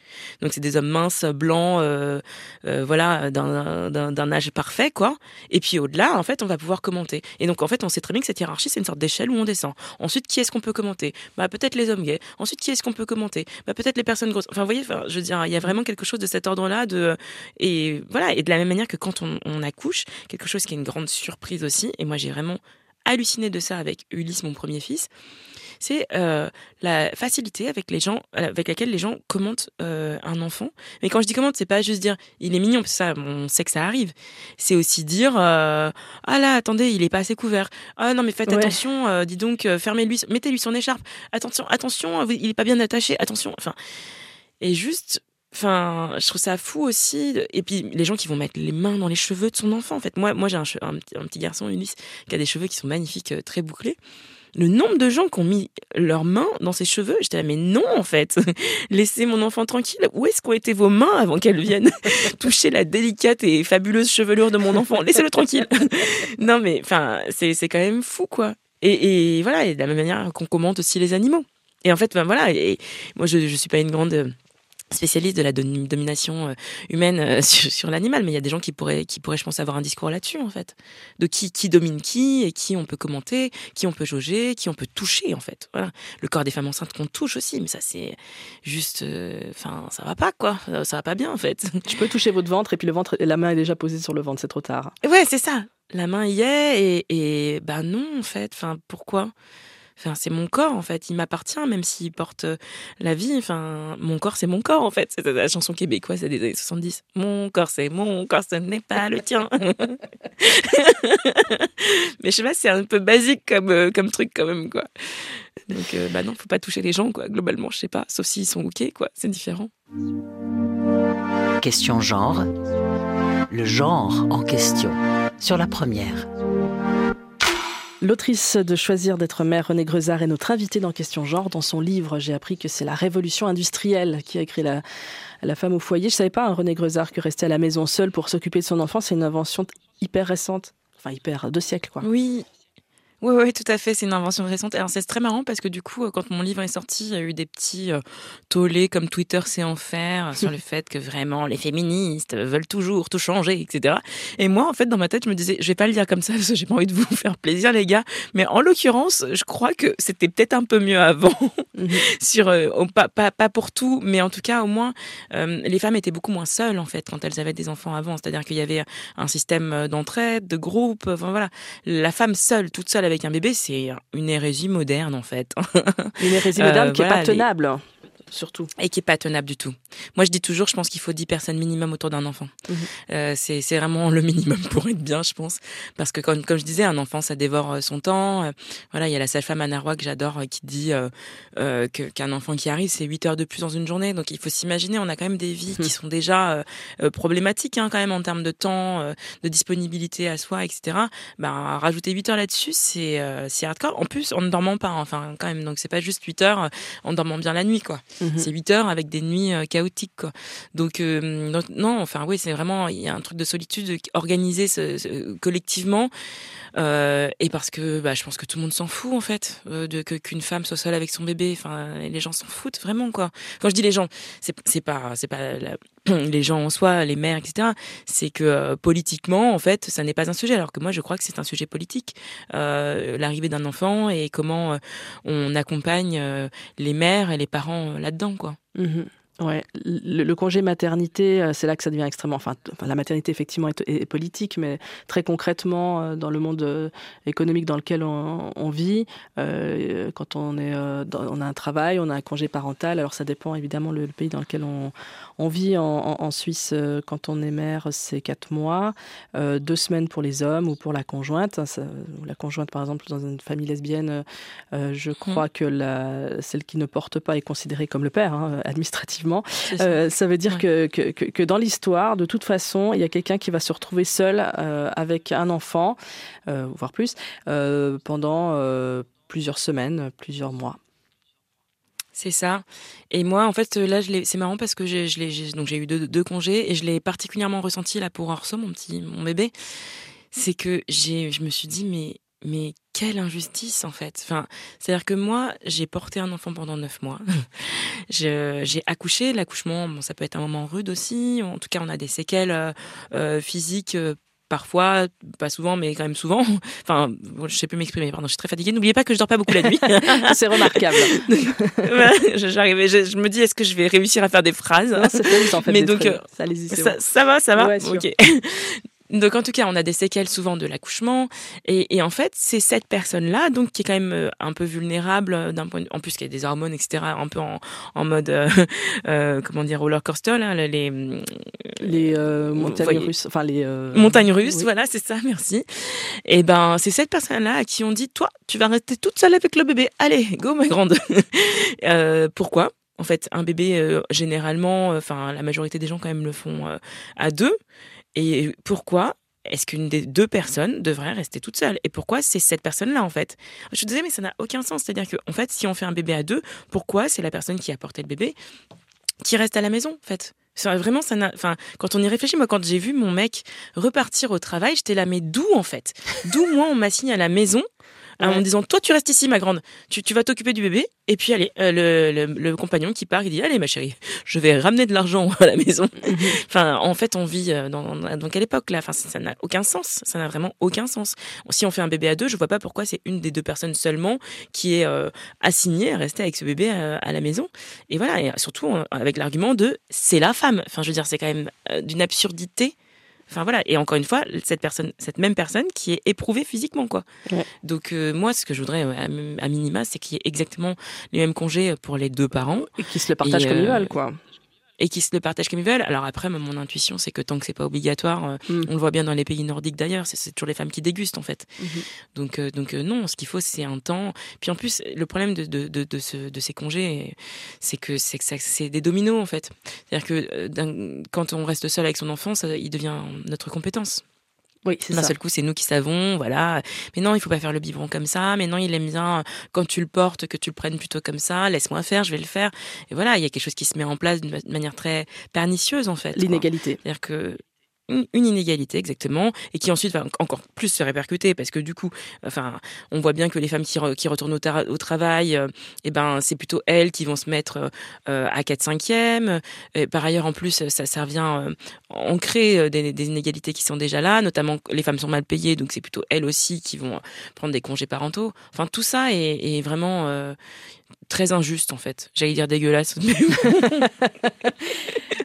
Donc c'est des hommes minces, blancs, euh, euh, voilà, d'un âge parfait quoi. Et puis au-delà, en fait, on va pouvoir commenter. Et donc en fait, on sait très bien que cette hiérarchie c'est une sorte d'échelle où on descend. Ensuite, qui est-ce qu'on peut commenter? Bah peut-être les hommes gays. Ensuite, qui est-ce qu'on peut commenter? Bah peut-être les personnes grosses. Enfin, vous voyez, je veux dire, il y a vraiment quelque chose de cet ordre-là de et voilà et de la même manière que quand on, on accouche, quelque chose qui est une grande surprise aussi. Et moi, j'ai vraiment halluciné de ça avec Ulysse, mon premier fils c'est euh, la facilité avec les gens, euh, avec laquelle les gens commentent euh, un enfant. Mais quand je dis commente, c'est pas juste dire il est mignon, parce que ça, on sait que ça arrive. C'est aussi dire ah là, attendez, il est pas assez couvert. Ah non, mais faites attention, dis donc, fermez-lui, mettez-lui son écharpe. Attention, attention, il est pas bien attaché. Attention. Enfin, et juste Enfin, je trouve ça fou aussi. Et puis les gens qui vont mettre les mains dans les cheveux de son enfant. En fait, moi, moi j'ai un, un, petit garçon, Ulysse, qui a des cheveux qui sont magnifiques, très bouclés le nombre de gens qui ont mis leurs mains dans ses cheveux, j'étais là, mais non, en fait. *laughs* Laissez mon enfant tranquille. Où est-ce qu'ont été vos mains avant qu'elles viennent *laughs* toucher la délicate et fabuleuse chevelure de mon enfant? Laissez-le tranquille. *laughs* non, mais, enfin, c'est, quand même fou, quoi. Et, et voilà, et de la même manière qu'on commente aussi les animaux. Et en fait, ben voilà, et moi, je, je suis pas une grande spécialiste de la domination euh, humaine euh, *laughs* sur, l'animal, mais il y a des gens qui pourraient, qui pourraient, je pense, avoir un discours là-dessus, en fait. De qui, qui domine qui, et qui on peut commenter, qui on peut jauger, qui on peut toucher, en fait. Voilà. Le corps des femmes enceintes qu'on touche aussi, mais ça, c'est juste. Euh, enfin, ça va pas, quoi. Ça va pas bien, en fait. *laughs* Tu peux toucher votre ventre, et puis le ventre, la main est déjà posée sur le ventre, c'est trop tard. Ouais, c'est ça. La main y est, et, et bah non, en fait. Enfin, pourquoi? Enfin, c'est mon corps en fait, il m'appartient même s'il porte euh, la vie. Enfin, mon corps c'est mon corps en fait. C'est la chanson québécoise des années 70. Mon corps c'est mon corps, ce n'est pas le tien. *laughs* Mais je sais pas, c'est un peu basique comme euh, comme truc quand même quoi. Donc euh, bah non, faut pas toucher les gens quoi. Globalement, je sais pas, sauf s'ils sont ok quoi, c'est différent. Question genre. Le genre en question. Sur la première. L'autrice de Choisir d'être mère, René Grezard, est notre invitée dans Question Genre. Dans son livre, j'ai appris que c'est la révolution industrielle qui a écrit la, femme au foyer. Je savais pas, hein, René Grezard, que rester à la maison seule pour s'occuper de son enfant, c'est une invention hyper récente. Enfin, hyper, deux siècles, quoi. Oui, Oui, oui, tout à fait. C'est une invention récente. Alors, c'est très marrant parce que du coup, quand mon livre est sorti, il y a eu des petits euh, tollés comme Twitter sait en faire sur le *laughs* fait que vraiment les féministes veulent toujours tout changer, etc. Et moi, en fait, dans ma tête, je me disais, je vais pas le dire comme ça parce que j'ai pas envie de vous *laughs* faire plaisir, les gars. Mais en l'occurrence, je crois que c'était peut-être un peu mieux avant. *laughs* Mhm. sur, euh, pas, pas, pas, pour tout, mais en tout cas, au moins, euh, les femmes étaient beaucoup moins seules, en fait, quand elles avaient des enfants avant. C'est-à-dire qu'il y avait un système d'entraide, de groupe. Enfin, voilà. La femme seule, toute seule avec un bébé, c'est une hérésie moderne en fait. Une hérésie moderne euh, qui n'est pas tenable surtout. Et qui est pas tenable du tout. Moi, je dis toujours, je pense qu'il faut 10 personnes minimum autour d'un enfant. Euh, c'est vraiment le minimum pour être bien, je pense. Parce que comme, comme je disais, un enfant, ça dévore euh, son temps. Euh, voilà, il y a la sage-femme Anna Roy que j'adore qui dit euh, qu'un enfant qui arrive, c'est 8 heures de plus dans une journée. Donc, il faut s'imaginer, on a quand même des vies qui mhm. sont déjà problématiques hein, quand même en termes de temps, de disponibilité à soi, etc. Ben, rajouter 8 heures là-dessus, c'est hardcore. En plus, en ne dormant pas, enfin, quand même. Donc, c'est pas juste 8 heures en dormant bien la nuit, quoi. Mhm. C'est 8 heures avec des nuits euh, chaotiques. Quoi. Donc, euh, non, enfin oui, c'est vraiment il y a un truc de solitude organisé collectivement. Euh, et parce que bah, je pense que tout le monde s'en fout en fait de qu'une femme soit seule avec son bébé. Enfin, les gens s'en foutent vraiment quoi. Quand je dis les gens, c'est pas c'est pas *clears throat* les gens en soi, les mères, etc. C'est que politiquement, en fait, ça n'est pas un sujet. Alors que moi, je crois que c'est un sujet politique, euh, l'arrivée d'un enfant et comment on accompagne les mères et les parents là-dedans, quoi. Mmh Ouais, le, congé maternité, euh, c'est là que ça devient extrêmement. Enfin, la maternité effectivement est, politique, mais très concrètement, euh, dans le monde euh, économique dans lequel on, vit, quand on est, on a un travail, on a un congé parental. Alors ça dépend évidemment le, pays dans lequel on, on vit. En, Suisse, quand on est mère, c'est quatre mois, deux semaines pour les hommes ou pour la conjointe. la conjointe, par exemple, dans une famille lesbienne, je mmh. crois que la, celle qui ne porte pas est considérée comme le père, hein, administrativement ça. Euh, ça. veut dire que, que, que, dans l'histoire, de toute façon, il y a quelqu'un qui va se retrouver seul euh, avec un enfant, euh, voire plus, pendant plusieurs semaines, plusieurs mois. C'est ça. Et moi, en fait, là, c'est marrant parce que j'ai, donc j'ai eu deux, deux, congés et je l'ai particulièrement ressenti là pour Orso, mon petit, mon bébé. C'est que j'ai, je me suis dit, mais mais quelle injustice en fait. Enfin, c'est-à-dire que moi, j'ai porté un enfant pendant neuf mois. *laughs* j'ai accouché. L'accouchement, bon, ça peut être un moment rude aussi. En tout cas, on a des séquelles euh, euh, physiques. Euh, parfois, pas souvent, mais quand même souvent. *laughs* Enfin, je sais plus m'exprimer. Pardon, je suis très fatiguée. N'oubliez pas que je dors pas beaucoup la nuit. *laughs* c'est remarquable. J'arrivais, je, me dis, est-ce que je vais réussir à faire des phrases? Non, fait, en fait Mais donc, ça, ça, ça, va, ça va? ok. Donc en tout cas, on a des séquelles souvent de l'accouchement et, et, en fait, c'est cette personne-là donc qui est quand même euh, un peu vulnérable euh, d'un point de, en plus qu'il y a des hormones etc. un peu en, en mode euh, *laughs* euh, comment dire roller coaster là les les montagnes russes enfin les montagnes russes voilà c'est ça *laughs* merci. Et ben c'est cette personne-là à qui on dit toi tu vas rester toute seule avec le bébé allez go ma grande. *laughs* pourquoi? En fait, un bébé, généralement, enfin, la majorité des gens quand même le font à deux. Et pourquoi est-ce qu'une des deux personnes devrait rester toute seule? Et pourquoi c'est cette personne-là, en fait? Je te disais, mais ça n'a aucun sens. C'est-à-dire que, en fait, si on fait un bébé à deux, pourquoi c'est la personne qui a porté le bébé qui reste à la maison, en fait? Vraiment, ça n'a. Enfin, quand on y réfléchit, moi, quand j'ai vu mon mec repartir au travail, j'étais là, mais d'où, en fait? D'où, moi, on m'assigne à la maison en disant toi tu restes ici ma grande, tu, tu vas t'occuper du bébé et puis allez euh, le, le, le, compagnon qui part il dit allez ma chérie je vais ramener de l'argent *laughs* à la maison. Mhm. enfin en fait on vit euh, dans, dans quelle époque là Enfin ça n'a aucun sens, ça n'a vraiment aucun sens. Si on fait un bébé à deux, je vois pas pourquoi c'est une des deux personnes seulement qui est euh, assignée à rester avec ce bébé à la maison. Et voilà et surtout avec l'argument de c'est la femme. Enfin je veux dire c'est quand même d'une absurdité Enfin voilà, et encore une fois, cette personne, cette même personne qui est éprouvée physiquement quoi. Donc euh, moi, ce que je voudrais euh, à, minima, c'est qu'il y ait exactement les mêmes congés pour les deux parents. Et qui se le partagent comme ils veulent quoi et qui se le partagent comme ils veulent. Alors après, mon intuition, c'est que tant que c'est pas obligatoire, euh, mm. on le voit bien dans les pays nordiques d'ailleurs, c'est toujours les femmes qui dégustent en fait. Mm-hmm. Donc, euh, donc euh, non, ce qu'il faut, c'est un temps. Puis en plus, le problème de, de, de, de, ce, de ces congés, c'est que c'est c'est des dominos en fait. C'est-à-dire que quand on reste seul avec son enfant, ça, il devient notre compétence. Oui, c'est D'un seul coup, c'est nous qui savons, voilà. Mais non, il faut pas faire le biberon comme ça. Mais non, il aime bien euh, quand tu le portes que tu le prennes plutôt comme ça. Laisse-moi faire, je vais le faire. Et voilà, il y a quelque chose qui se met en place d'une manière très pernicieuse en fait. L'inégalité. C'est-à-dire que une, inégalité exactement, et qui ensuite va encore plus se répercuter parce que du coup, enfin, on voit bien que les femmes qui, retournent au, travail, euh, eh ben, c'est plutôt elles qui vont se mettre euh, à 4 5 e Par ailleurs, en plus, ça, ça vient euh, ancrer des, des, inégalités qui sont déjà là, notamment les femmes sont mal payées, donc c'est plutôt elles aussi qui vont prendre des congés parentaux. Enfin, tout ça est, est vraiment très injuste en fait. J'allais dire dégueulasse,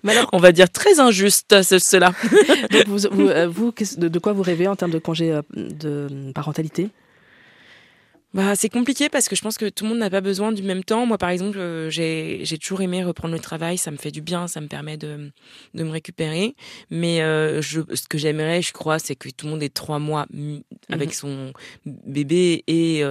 mais *laughs* alors, on va dire très injuste cela. *laughs* vous, euh, vous, de, quoi vous rêvez en termes de congé euh, de parentalité? Bah, c'est compliqué parce que je pense que tout le monde n'a pas besoin du même temps. Moi, par exemple, euh, j'ai, toujours aimé reprendre le travail. Ça me fait du bien, ça me permet de, de me récupérer. Mais je, ce que j'aimerais, je crois, c'est que tout le monde ait trois mois avec mhm. son bébé et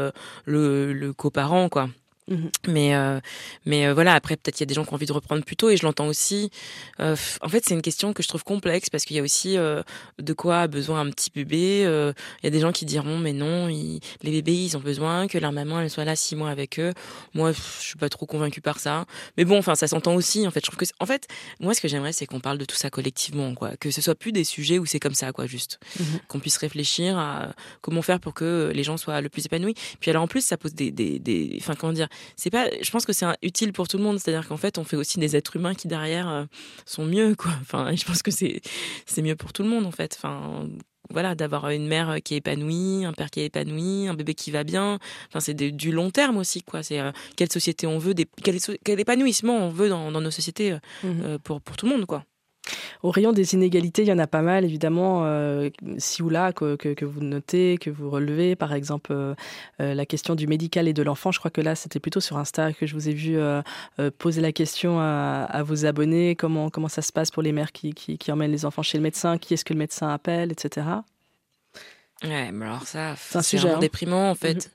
le, le coparent, quoi. Mmh mais euh, mais euh, voilà après peut-être qu'il y a des gens qui ont envie de reprendre plus tôt et je l'entends aussi. Euh, en fait c'est une question que je trouve complexe parce qu'il y a aussi de quoi a besoin un petit bébé. Il y a des gens qui diront mais non les bébés ils ont besoin que leur maman elle soit là six mois avec eux. Moi je suis pas trop convaincue par ça. Mais bon enfin ça s'entend aussi en fait. Je trouve que en fait moi ce que j'aimerais c'est qu'on parle de tout ça collectivement quoi. Que ce soit plus des sujets où c'est comme ça quoi juste. Mmh qu'on puisse réfléchir à comment faire pour que les gens soient le plus épanouis. Puis alors en plus ça pose des des, des enfin comment dire c'est pas je pense que c'est utile pour tout le monde. C'est-à-dire qu'en fait on fait aussi des êtres humains qui derrière euh, sont mieux quoi. *laughs* Enfin je pense que c'est c'est mieux pour tout le monde en fait. Enfin voilà d'avoir une mère qui est épanouie un père qui est épanoui un bébé qui va bien. Enfin c'est du long terme aussi quoi. C'est euh, quelle société on veut des, quel, quel, épanouissement on veut dans, dans nos sociétés euh, mmh pour pour tout le monde quoi au rayon des inégalités, il y en a pas mal, évidemment, euh, ou là, que, vous notez, que vous relevez. Par exemple, euh, euh, la question du médical et de l'enfant. Je crois que là, c'était plutôt sur Insta que je vous ai vu poser la question à, vos abonnés. Comment, ça se passe pour les mères qui emmènent les enfants chez le médecin? Qui est-ce que le médecin appelle, etc. Ouais, mais alors ça, c'est un sujet hein. déprimant en fait. Mhm.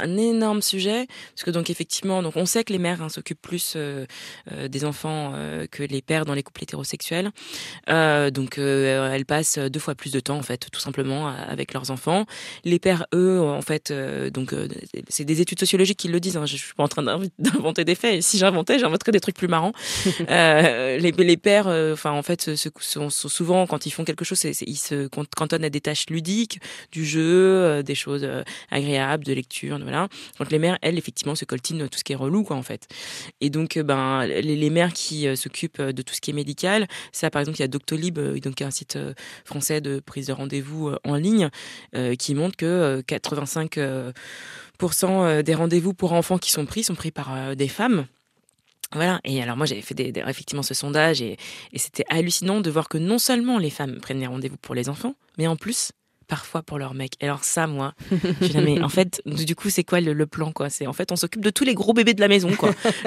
Un énorme sujet parce que donc effectivement donc on sait que les mères hein, s'occupent plus euh, euh, des enfants euh, que les pères dans les couples hétérosexuels. Donc elles passent deux fois plus de temps en fait tout simplement avec leurs enfants. Les pères eux en fait donc c'est des études sociologiques qui le disent hein, je suis pas en train *laughs* d'inventer des faits. Si j'inventais j'inventerais des trucs plus marrants. *laughs* Les, les pères enfin en fait sont, souvent quand ils font quelque chose ils se cantonnent à des tâches ludiques du jeu des choses agréables de lecture voilà. Donc les mères, elles, effectivement, se coltinent tout ce qui est relou, quoi, en fait. Et donc, euh, ben, les, mères qui euh, s'occupent de tout ce qui est médical, ça, par exemple, il y a Doctolib, euh, donc un site français de prise de rendez-vous en ligne, qui montre que 85% des rendez-vous pour enfants qui sont pris sont pris par des femmes. Voilà. Et alors moi j'avais fait effectivement ce sondage et, et c'était hallucinant de voir que non seulement les femmes prennent des rendez-vous pour les enfants, mais en plus parfois pour leur mec. Alors ça, moi, *laughs* jamais. En fait, du coup, c'est quoi le, plan, quoi? C'est en fait, on s'occupe de tous les gros bébés de la maison, quoi. *laughs*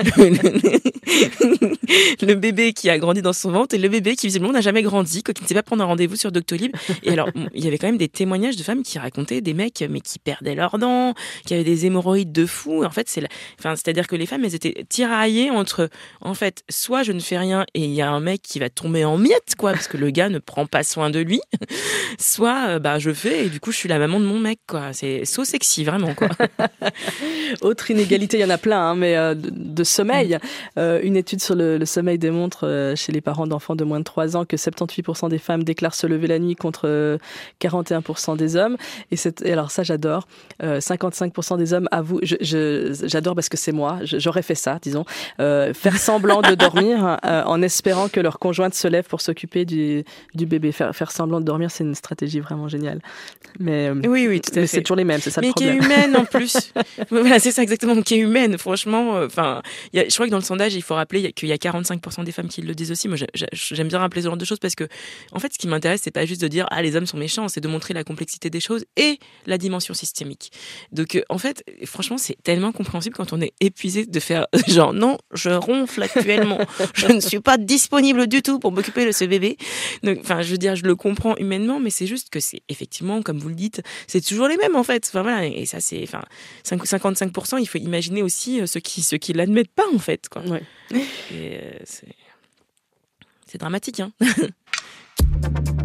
le, bébé qui a grandi dans son ventre et le bébé qui visiblement n'a jamais grandi, qui ne sait pas prendre un rendez-vous sur Doctolib. Et alors, il y avait quand même des témoignages de femmes qui racontaient des mecs, mais qui perdaient leurs dents, qui avaient des hémorroïdes de fou. En fait, c'est, enfin, c'est-à-dire que les femmes, elles étaient tiraillées entre, en fait, soit je ne fais rien et il y a un mec qui va tomber en miettes, quoi, parce que le gars ne prend pas soin de lui, *laughs* soit, euh, bah, je fais et du coup je suis la maman de mon mec quoi. C'est so sexy vraiment quoi. *laughs* Autre inégalité, il y en a plein, hein, mais euh, de, sommeil. Euh, une étude sur le, sommeil démontre euh, chez les parents d'enfants de moins de 3 ans que 78% des femmes déclarent se lever la nuit contre 41% des hommes. Et, et alors ça j'adore. 55% des hommes avouent, j'adore parce que c'est moi, j'aurais fait ça, disons, faire semblant de dormir *laughs* en espérant que leur conjointe se lève pour s'occuper du, du bébé. Faire, faire semblant de dormir, c'est une stratégie vraiment géniale. Mais, euh, oui, oui, c'est toujours les mêmes, c'est ça mais le problème. Mais qui est humaine en plus. *laughs* voilà, c'est ça exactement, qui est humaine. Franchement, euh, enfin, je crois que dans le sondage, il faut rappeler qu'il y a 45% des femmes qui le disent aussi. Moi, j'aime bien rappeler ce genre de choses parce que, en fait, ce qui m'intéresse, c'est pas juste de dire ah les hommes sont méchants, c'est de montrer la complexité des choses et la dimension systémique. Donc, euh, en fait, franchement, c'est tellement compréhensible quand on est épuisé de faire *laughs* genre non, je ronfle actuellement, *laughs* je ne suis pas disponible du tout pour m'occuper de ce bébé. Donc, enfin, je veux dire, je le comprends humainement, mais c'est juste que c'est effectivement, comme vous le dites, c'est toujours les mêmes en fait. Enfin voilà, et ça c'est, enfin, 55%. Il faut imaginer aussi euh, ceux qui ceux qui l'admettent pas en fait, quoi. Euh, c'est dramatique, hein. *laughs*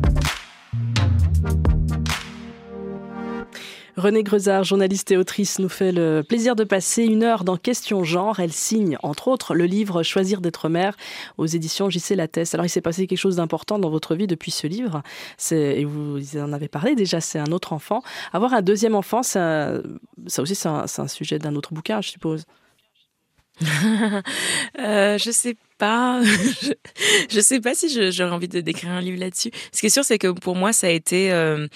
Renée Grezard, journaliste et autrice, nous fait le plaisir de passer une heure dans Question Genre. Elle signe, entre autres, le livre Choisir d'être mère aux éditions JC Lattès. Alors, il s'est passé quelque chose d'important dans votre vie depuis ce livre. Et vous en avez parlé déjà, c'est un autre enfant. Avoir un deuxième enfant, ça, aussi, c'est un, un sujet d'un autre bouquin, je suppose. *laughs* euh, je sais pas. *laughs* je, sais pas si j'aurais envie de d'écrire un livre là-dessus. Ce qui est sûr, c'est que pour moi, ça a été euh,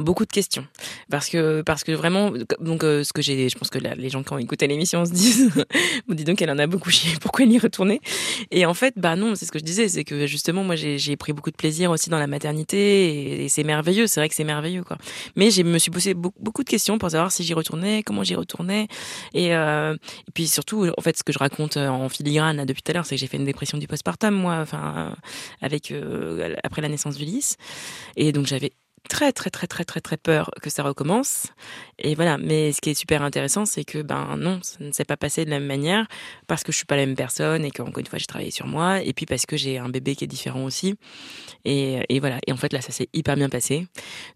beaucoup de questions, parce que parce que vraiment, donc euh, ce que j'ai, je pense que les gens qui ont écouté l'émission se disent, *laughs* bon, dis donc, elle en a beaucoup chié. Pourquoi elle y retourner Et en fait, bah non, c'est ce que je disais, c'est que justement, moi, j'ai pris beaucoup de plaisir aussi dans la maternité, et, c'est merveilleux. C'est vrai que c'est merveilleux, quoi. Mais je me suis posé beaucoup, de questions pour savoir si j'y retournais, comment j'y retournais, et, euh, et puis surtout, en fait, ce que je raconte en filigrane depuis tout à l'heure, c'est j'ai fait une dépression du postpartum, moi, enfin, avec euh, après la naissance d'Ulysse. Et donc j'avais très très très très très très peur que ça recommence. Et voilà. Mais ce qui est super intéressant, c'est que ben non, ça ne s'est pas passé de la même manière parce que je suis pas la même personne et qu'encore une fois j'ai travaillé sur moi et puis parce que j'ai un bébé qui est différent aussi. Et, et voilà. Et en fait là, ça s'est hyper bien passé.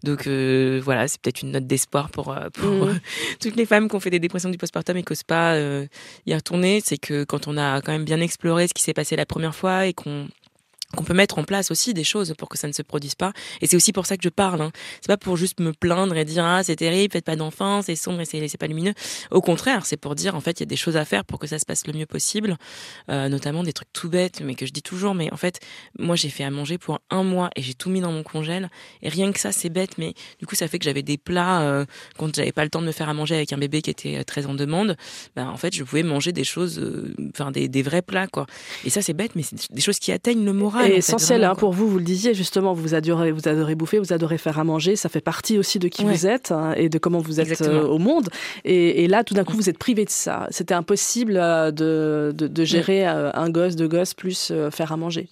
Donc euh, voilà, c'est peut-être une note d'espoir pour, euh, pour mmh. *laughs* toutes les femmes qui ont fait des dépressions du postpartum et qui n'osent pas euh, y retourner. C'est que quand on a quand même bien exploré ce qui s'est passé la première fois et qu'on qu'on peut mettre en place aussi des choses pour que ça ne se produise pas. Et c'est aussi pour ça que je parle. Hein. C'est pas pour juste me plaindre et dire ah c'est terrible, faites pas d'enfants, c'est sombre et c'est pas lumineux. Au contraire, c'est pour dire en fait il y a des choses à faire pour que ça se passe le mieux possible, euh, notamment des trucs tout bêtes, mais que je dis toujours. Mais en fait, moi j'ai fait à manger pour un mois et j'ai tout mis dans mon congèle. Et rien que ça c'est bête, mais du coup ça fait que j'avais des plats euh, quand j'avais pas le temps de me faire à manger avec un bébé qui était euh, très en demande. Ben en fait je pouvais manger des choses, euh, enfin des, des vrais plats quoi. Et ça c'est bête, mais c'est des choses qui atteignent le moral et essentiel hein, pour vous, vous le disiez justement, vous adorez, vous adorez bouffer, vous adorez faire à manger, ça fait partie aussi de qui vous êtes hein, et de comment vous êtes euh, au monde. Et, là, tout d'un coup, vous êtes privé de ça. C'était impossible euh, de, de, gérer euh, un gosse, deux gosses, plus faire à manger.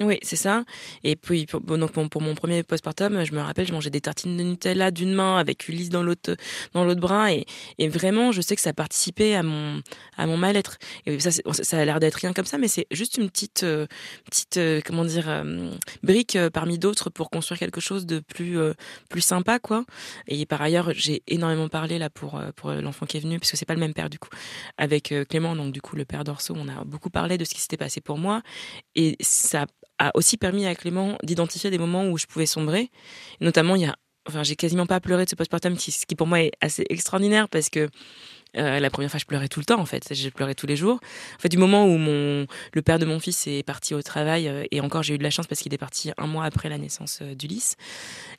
Oui, c'est ça. Et puis, pour, donc pour, mon premier postpartum, je me rappelle, je mangeais des tartines de Nutella d'une main avec Ulysse dans l'autre dans l'autre bras, et, vraiment, je sais que ça participait à mon à mon mal-être. Ça, a l'air d'être rien comme ça, mais c'est juste une petite euh, petite euh, comment dire euh, brique parmi d'autres pour construire quelque chose de plus plus sympa, quoi. Et par ailleurs, j'ai énormément parlé là pour pour l'enfant qui est venu, puisque c'est pas le même père du coup, avec Clément, donc du coup le père d'Orso, on a beaucoup parlé de ce qui s'était passé pour moi, et ça a aussi permis à Clément d'identifier des moments où je pouvais sombrer. Notamment, il y a, enfin, j'ai quasiment pas pleuré de ce postpartum, ce qui pour moi est assez extraordinaire parce que euh, la première fois, je pleurais tout le temps, en fait. J'ai pleuré tous les jours. En fait, du moment où mon, le père de mon fils est parti au travail, euh, et encore, j'ai eu de la chance parce qu'il est parti un mois après la naissance euh, d'Ulysse,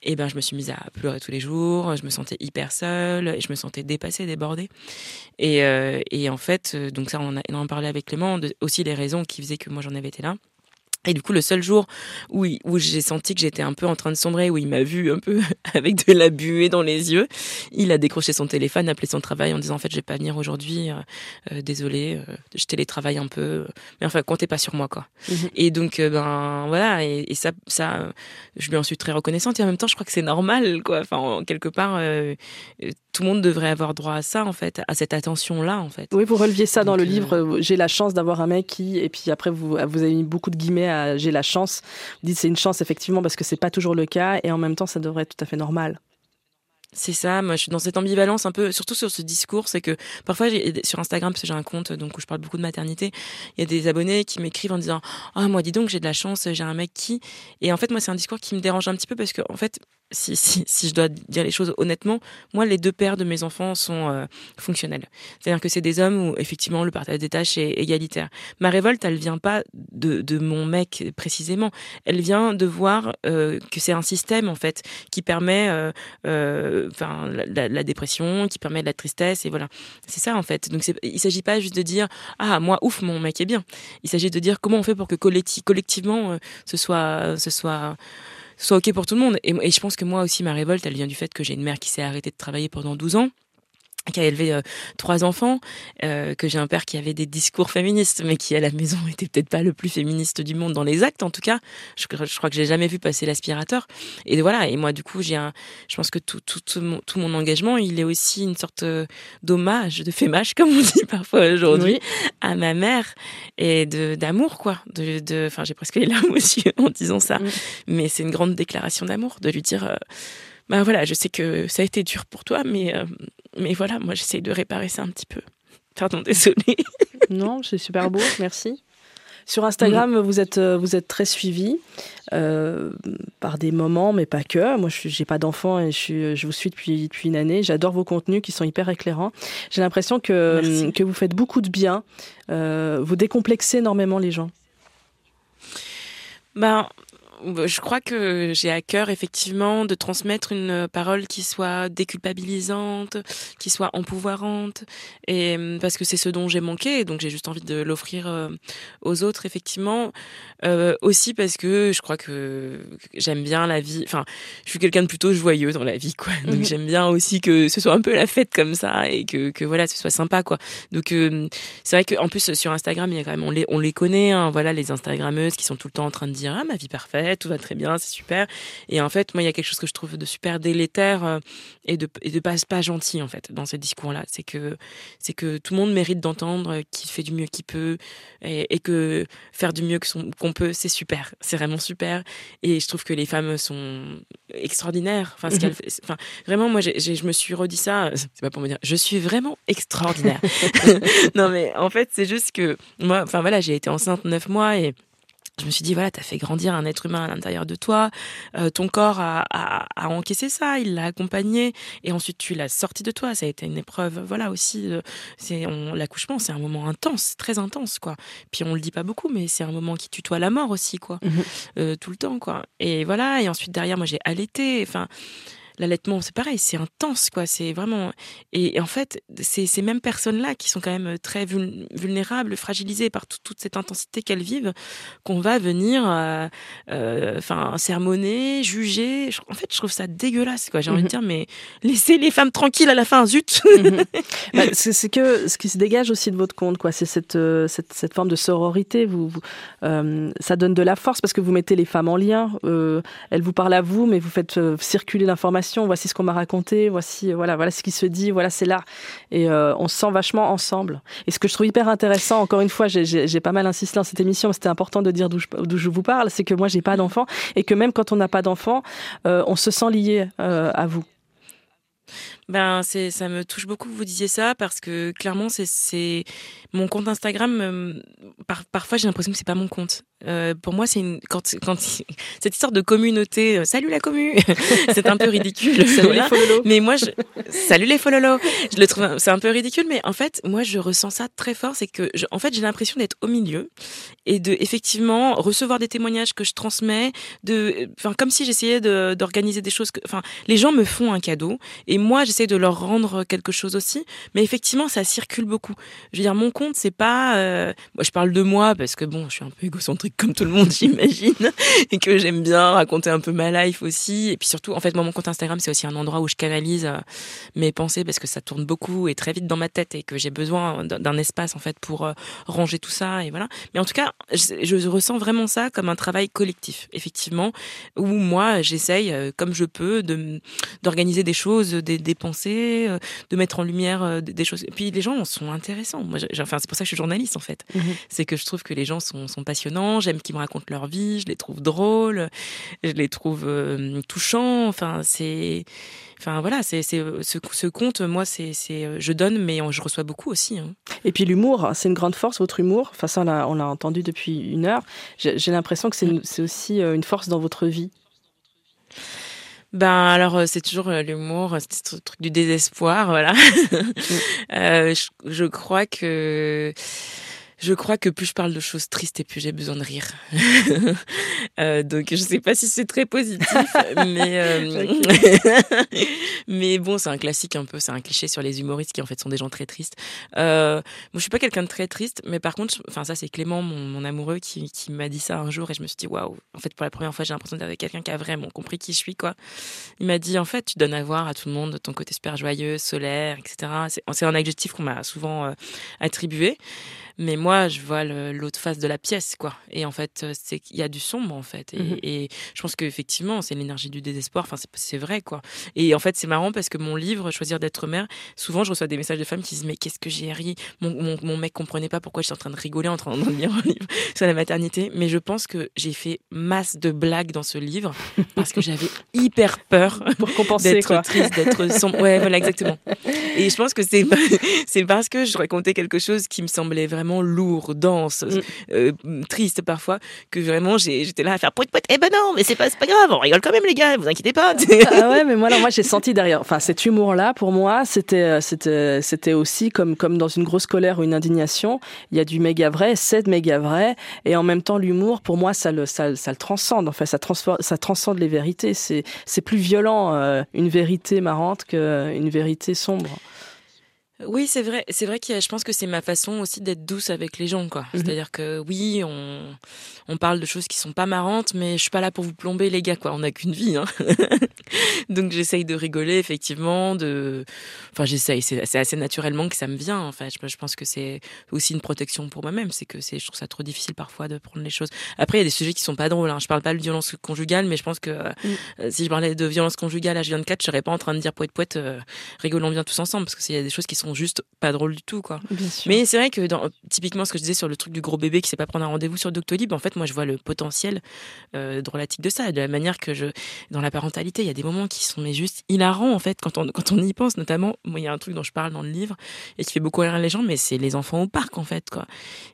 et ben, je me suis mise à pleurer tous les jours. Je me sentais hyper seule, et je me sentais dépassée, débordée. Et, et en fait, donc ça, on a énormément parlé avec Clément, aussi les raisons qui faisaient que moi j'en avais été là. Et du coup, le seul jour où, où j'ai senti que j'étais un peu en train de sombrer, où il m'a vu un peu *laughs* avec de la buée dans les yeux, il a décroché son téléphone, appelé son travail en disant en fait je vais pas venir aujourd'hui, euh, euh désolé, euh, je télétravaille un peu, mais enfin comptez pas sur moi quoi. Mhm. Et donc euh, ben voilà, et, et, ça, ça, je lui en suis très reconnaissante et en même temps je crois que c'est normal quoi. Enfin quelque part, tout le monde devrait avoir droit à ça en fait, à cette attention là en fait. Oui, vous releviez ça dans le livre. J'ai la chance d'avoir un mec qui, et puis après vous vous avez mis beaucoup de guillemets j'ai la chance. Vous dites c'est une chance effectivement parce que c'est pas toujours le cas et en même temps ça devrait être tout à fait normal. C'est ça, moi je suis dans cette ambivalence un peu, surtout sur ce discours, c'est que parfois sur Instagram, parce que j'ai un compte donc où je parle beaucoup de maternité, il y a des abonnés qui m'écrivent en disant ah moi dis donc j'ai de la chance, j'ai un mec qui et en fait moi c'est un discours qui me dérange un petit peu parce que en fait si, si, si je dois dire les choses honnêtement, moi les deux pères de mes enfants sont euh, fonctionnels. C'est-à-dire que c'est des hommes où effectivement le partage des tâches est égalitaire. Ma révolte, elle vient pas de, de mon mec précisément, elle vient de voir euh, que c'est un système en fait qui permet euh, la, dépression, qui permet de la tristesse et voilà. C'est ça en fait. Donc il s'agit pas juste de dire ah moi ouf mon mec est bien. Il s'agit de dire comment on fait pour que collectivement ce soit ce soit soit ok pour tout le monde. Et, et, je pense que moi aussi ma révolte elle vient du fait que j'ai une mère qui s'est arrêtée de travailler pendant 12 ans qui a élevé euh, trois enfants, euh, que j'ai un père qui avait des discours féministes, mais qui à la maison *laughs* était peut-être pas le plus féministe du monde dans les actes, en tout cas. Je, je crois que j'ai jamais vu passer l'aspirateur. Et voilà. Et moi, du coup, j'ai un, je pense que tout, tout, tout, mon, tout mon engagement, il est aussi une sorte euh, d'hommage, de fémage, *laughs* comme on dit parfois aujourd'hui, à ma mère et de d'amour, quoi. De, de, enfin, j'ai presque les larmes *laughs* aussi en disant ça. Mais c'est une grande déclaration d'amour, de lui dire. Euh, bah voilà, je sais que ça a été dur pour toi, mais, mais voilà, moi j'essaye de réparer ça un petit peu. Pardon, *laughs* désolée. non, c'est super beau, merci. Sur Instagram, vous êtes euh, vous êtes très suivi euh, par des moments, mais pas que. Moi, je n'ai pas d'enfant et je, je, vous suis depuis depuis une année. J'adore vos contenus qui sont hyper éclairants. J'ai l'impression que que vous faites beaucoup de bien. vous décomplexez énormément les gens. Ben, je crois que j'ai à cœur effectivement de transmettre une parole qui soit déculpabilisante, qui soit empouvoirante, et mm, parce que c'est ce dont j'ai manqué, donc j'ai juste envie de l'offrir euh, aux autres effectivement. Euh, aussi parce que je crois que j'aime bien la vie. Enfin, je suis quelqu'un de plutôt joyeux dans la vie, quoi. Donc mhm. j'aime bien aussi que ce soit un peu la fête comme ça et que, que voilà, ce soit sympa, quoi. Donc euh, c'est vrai qu'en plus sur Instagram, il y a quand même on les on les connaît, hein, voilà, les Instagrammeuses qui sont tout le temps en train de dire ah ma vie parfaite tout va très bien, c'est super. Et en fait, moi, il y a quelque chose que je trouve de super délétère euh, et de, et de pas, pas gentil, en fait, dans ces discours-là. C'est que, c'est que tout le monde mérite d'entendre qu'il fait du mieux qu'il peut et, que faire du mieux qu'on peut, c'est super. C'est vraiment super. Et je trouve que les femmes sont extraordinaires. Enfin, ce mhm. enfin vraiment, moi, je me suis redit ça. *laughs* C'est pas pour me dire, je suis vraiment extraordinaire. *laughs* non, mais en fait, c'est juste que moi, enfin voilà, j'ai été enceinte neuf mois et je me suis dit voilà tu as fait grandir un être humain à l'intérieur de toi euh, ton corps a, a, a, encaissé ça il l'a accompagné et ensuite tu l'as sorti de toi. Ça a été une épreuve voilà aussi euh, c'est l'accouchement c'est un moment intense très intense quoi. Puis on le dit pas beaucoup mais c'est un moment qui tutoie la mort aussi quoi mmh euh, tout le temps quoi. Et voilà et ensuite derrière moi j'ai allaité enfin l'allaitement, c'est pareil, c'est intense, quoi. C'est vraiment. Et, en fait, c'est ces mêmes personnes-là qui sont quand même très vulnérables, fragilisées par toute cette intensité qu'elles vivent, qu'on va venir, euh, euh, enfin, sermonner, juger. En fait, je trouve ça dégueulasse, quoi. J'ai envie de mhm. dire, mais laissez les femmes tranquilles à la fin, zut. Mhm. *laughs* Bah, c'est que ce qui se dégage aussi de votre compte, quoi. C'est cette, euh, cette, cette, forme de sororité. Vous, ça donne de la force parce que vous mettez les femmes en lien. elles vous parlent à vous, mais vous faites circuler l'information voici ce qu'on m'a raconté, voici euh, voilà, voilà ce qui se dit, voilà c'est là. Et euh, on se sent vachement ensemble. Et ce que je trouve hyper intéressant, encore une fois, j'ai pas mal insisté dans cette émission, c'était important de dire d'où je, vous parle, c'est que moi j'ai pas d'enfant et que même quand on n'a pas d'enfant, euh, on se sent lié à vous. Ben c'est ça me touche beaucoup que vous disiez ça parce que clairement c'est mon compte Instagram par, parfois j'ai l'impression que c'est pas mon compte. Euh, pour moi c'est une quand quand *laughs* cette histoire de communauté euh, salut la commu *laughs* c'est un peu ridicule *laughs* salut les mais moi je salut les fololos je le trouve c'est un peu ridicule mais en fait moi je ressens ça très fort c'est que je, en fait j'ai l'impression d'être au milieu et de effectivement recevoir des témoignages que je transmets de enfin comme si j'essayais d'organiser des choses que enfin les gens me font un cadeau et moi j'essaie de leur rendre quelque chose aussi. Mais effectivement, ça circule beaucoup. Je veux dire, mon compte, c'est pas. Euh, moi, je parle de moi parce que bon, je suis un peu égocentrique comme tout le monde, *laughs* j'imagine, et que j'aime bien raconter un peu ma life aussi. Et puis surtout, en fait, moi, mon compte Instagram, c'est aussi un endroit où je canalise euh, mes pensées parce que ça tourne beaucoup et très vite dans ma tête et que j'ai besoin d'un espace en fait pour euh, ranger tout ça et voilà. Mais en tout cas, je, je ressens vraiment ça comme un travail collectif, effectivement, où moi, j'essaye comme je peux de d'organiser des choses, des, euh, de mettre en lumière euh, des choses. Et puis les gens sont intéressants. Moi, enfin, c'est pour ça que je suis journaliste en fait. Mhm. C'est que je trouve que les gens sont, sont passionnants. J'aime qu'ils me racontent leur vie. Je les trouve drôles. Je les trouve euh, touchants. Enfin, c'est enfin voilà c'est ce, ce compte moi c'est je donne mais je reçois beaucoup aussi hein. et puis l'humour c'est une grande force votre humour enfin ça on l'a entendu depuis une heure j'ai l'impression que c'est aussi une force dans votre vie ben alors euh, c'est toujours euh, l'humour, euh, c'est ce truc du désespoir, voilà. *laughs* euh, je, je, crois que je crois que plus je parle de choses tristes et plus j'ai besoin de rire. *laughs* euh, donc je sais pas si c'est très positif, *laughs* mais euh... *laughs* mais bon c'est un classique un peu, c'est un cliché sur les humoristes qui en fait sont des gens très tristes. Euh, moi je suis pas quelqu'un de très triste, mais par contre, enfin ça c'est Clément mon, mon, amoureux qui, qui m'a dit ça un jour et je me suis dit waouh, en fait pour la première fois j'ai l'impression d'être avec quelqu'un qui a vraiment compris qui je suis quoi. Il m'a dit en fait tu donnes à voir à tout le monde ton côté super joyeux, solaire, etc. C'est un adjectif qu'on m'a souvent euh, attribué. Mais moi, je vois l'autre face de la pièce, quoi. Et en fait, euh, c'est qu'il y a du sombre, en fait. Et, mhm. et je pense qu'effectivement, c'est l'énergie du désespoir. Enfin, c'est vrai, quoi. Et en fait, c'est marrant parce que mon livre, Choisir d'être mère, souvent, je reçois des messages de femmes qui disent Mais qu'est-ce que j'ai ri? Mon, mon, mon, mec comprenait pas pourquoi j'étais en train de rigoler en train de lire un livre *laughs* sur la maternité. Mais je pense que j'ai fait masse de blagues dans ce livre parce que j'avais *laughs* hyper peur pour compenser d'être triste, d'être sombre. Ouais, voilà, exactement. *laughs* Et je pense que c'est c'est parce que je racontais quelque chose qui me semblait vraiment lourd, dense, mm. euh, triste parfois, que vraiment j'étais là à faire poète poète. Eh ben non, mais c'est pas, pas grave, on rigole quand même les gars, vous inquiétez pas. ah ouais, mais moi, alors, moi j'ai senti derrière, enfin cet humour-là, pour moi, c'était euh, c'était c'était aussi comme comme dans une grosse colère ou une indignation. Il y a du méga vrai, c'est méga vrai, et en même temps l'humour, pour moi, ça le ça, ça le transcende. En fait, ça transforme, ça transcende les vérités. C'est c'est plus violent euh, une vérité marrante qu'une vérité sombre. Oui, c'est vrai. C'est vrai que je pense que c'est ma façon aussi d'être douce avec les gens, quoi. Mhm. C'est-à-dire que oui, on, on parle de choses qui sont pas marrantes, mais je suis pas là pour vous plomber, les gars, quoi. On n'a qu'une vie, hein. *laughs* Donc j'essaye de rigoler, effectivement, de, enfin j'essaye. C'est assez naturellement que ça me vient, en fait. Je, je pense que c'est aussi une protection pour moi-même. C'est que c'est, je trouve ça trop difficile parfois de prendre les choses. Après, il y a des sujets qui sont pas drôles. Hein. Je parle pas de violence conjugale, mais je pense que mm. euh, si je parlais de violence conjugale à H24, je serais pas en train de dire poète poète, euh, rigolons bien tous ensemble, parce qu'il y a des choses qui sont juste pas drôles du tout, quoi. Mais c'est vrai que dans, typiquement ce que je disais sur le truc du gros bébé qui sait pas prendre un rendez-vous sur Doctolib, en fait, moi je vois le potentiel euh, drôlatique de ça, de la manière que je, dans la parentalité, il y a des moments qui sont mais juste hilarants en fait quand on quand on y pense, notamment. Moi, il y a un truc dont je parle dans le livre et qui fait beaucoup rire les gens, mais c'est les enfants au parc en fait, quoi.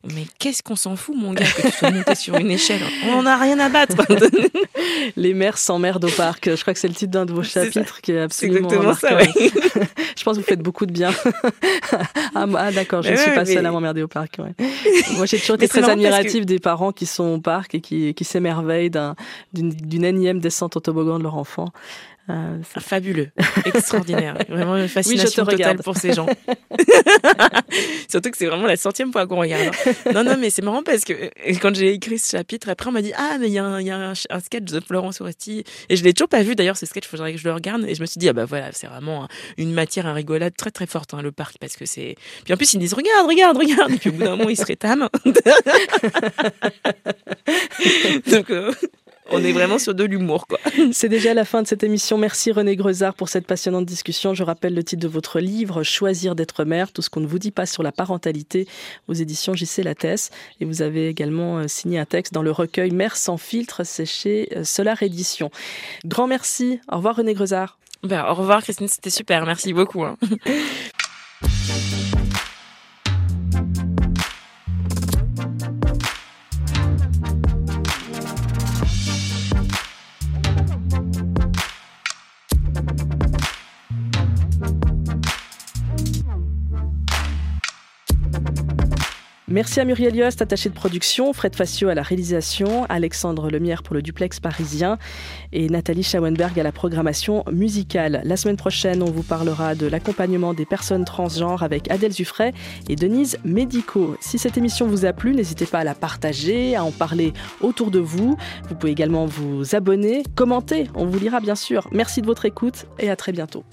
Mais qu'est-ce qu'on s'en fout, mon gars, que tu sois monté sur une échelle? On en a rien à battre. *laughs* les mères s'emmerdent au parc. Je crois que c'est le titre d'un de vos chapitres qui est absolument exactement ça. Ouais. *laughs* je pense que vous faites beaucoup de bien. *laughs* ah, ah d'accord, je ne suis pas seule à m'emmerder au parc. *laughs* Moi, j'ai toujours été très admirative des parents qui sont au parc et qui, qui s'émerveillent d'une énième descente au toboggan de leur enfant. Euh, Fabuleux, extraordinaire, *laughs* vraiment une fascination totale pour ces gens. *laughs* Surtout que c'est vraiment la centième fois qu'on regarde. Hein. Non, non, mais c'est marrant parce que euh, quand j'ai écrit ce chapitre, après on m'a dit ah mais il y a, un, y a un, sketch de Florence Oresti et je l'ai toujours pas vu d'ailleurs ce sketch, il faudrait que je le regarde et je me suis dit ah bah voilà c'est vraiment une matière à rigolade très très forte hein, le parc parce que c'est puis en plus ils me disent regarde regarde regarde et puis au bout d'un moment ils se rétament. *laughs* Donc euh, on est vraiment sur de l'humour, quoi. *laughs* C'est déjà la fin de cette émission. Merci René Grezard pour cette passionnante discussion. Je rappelle le titre de votre livre, Choisir d'être mère, tout ce qu'on ne vous dit pas sur la parentalité, aux éditions JC Lattès. Et vous avez également euh, signé un texte dans le recueil Mère sans filtre, c'est chez euh, Solar Édition. Grand merci. Au revoir René Grezard. Ben, au revoir Christine, c'était super. Merci beaucoup. Hein. *laughs* Merci à Muriel Yost, attachée de production, Fred Facio à la réalisation, Alexandre Lemierre pour le duplex parisien et Nathalie Schauenberg à la programmation musicale. La semaine prochaine, on vous parlera de l'accompagnement des personnes transgenres avec Adèle Zuffray et Denise Médico. Si cette émission vous a plu, n'hésitez pas à la partager, à en parler autour de vous. Vous pouvez également vous abonner, commenter, on vous lira bien sûr. Merci de votre écoute et à très bientôt.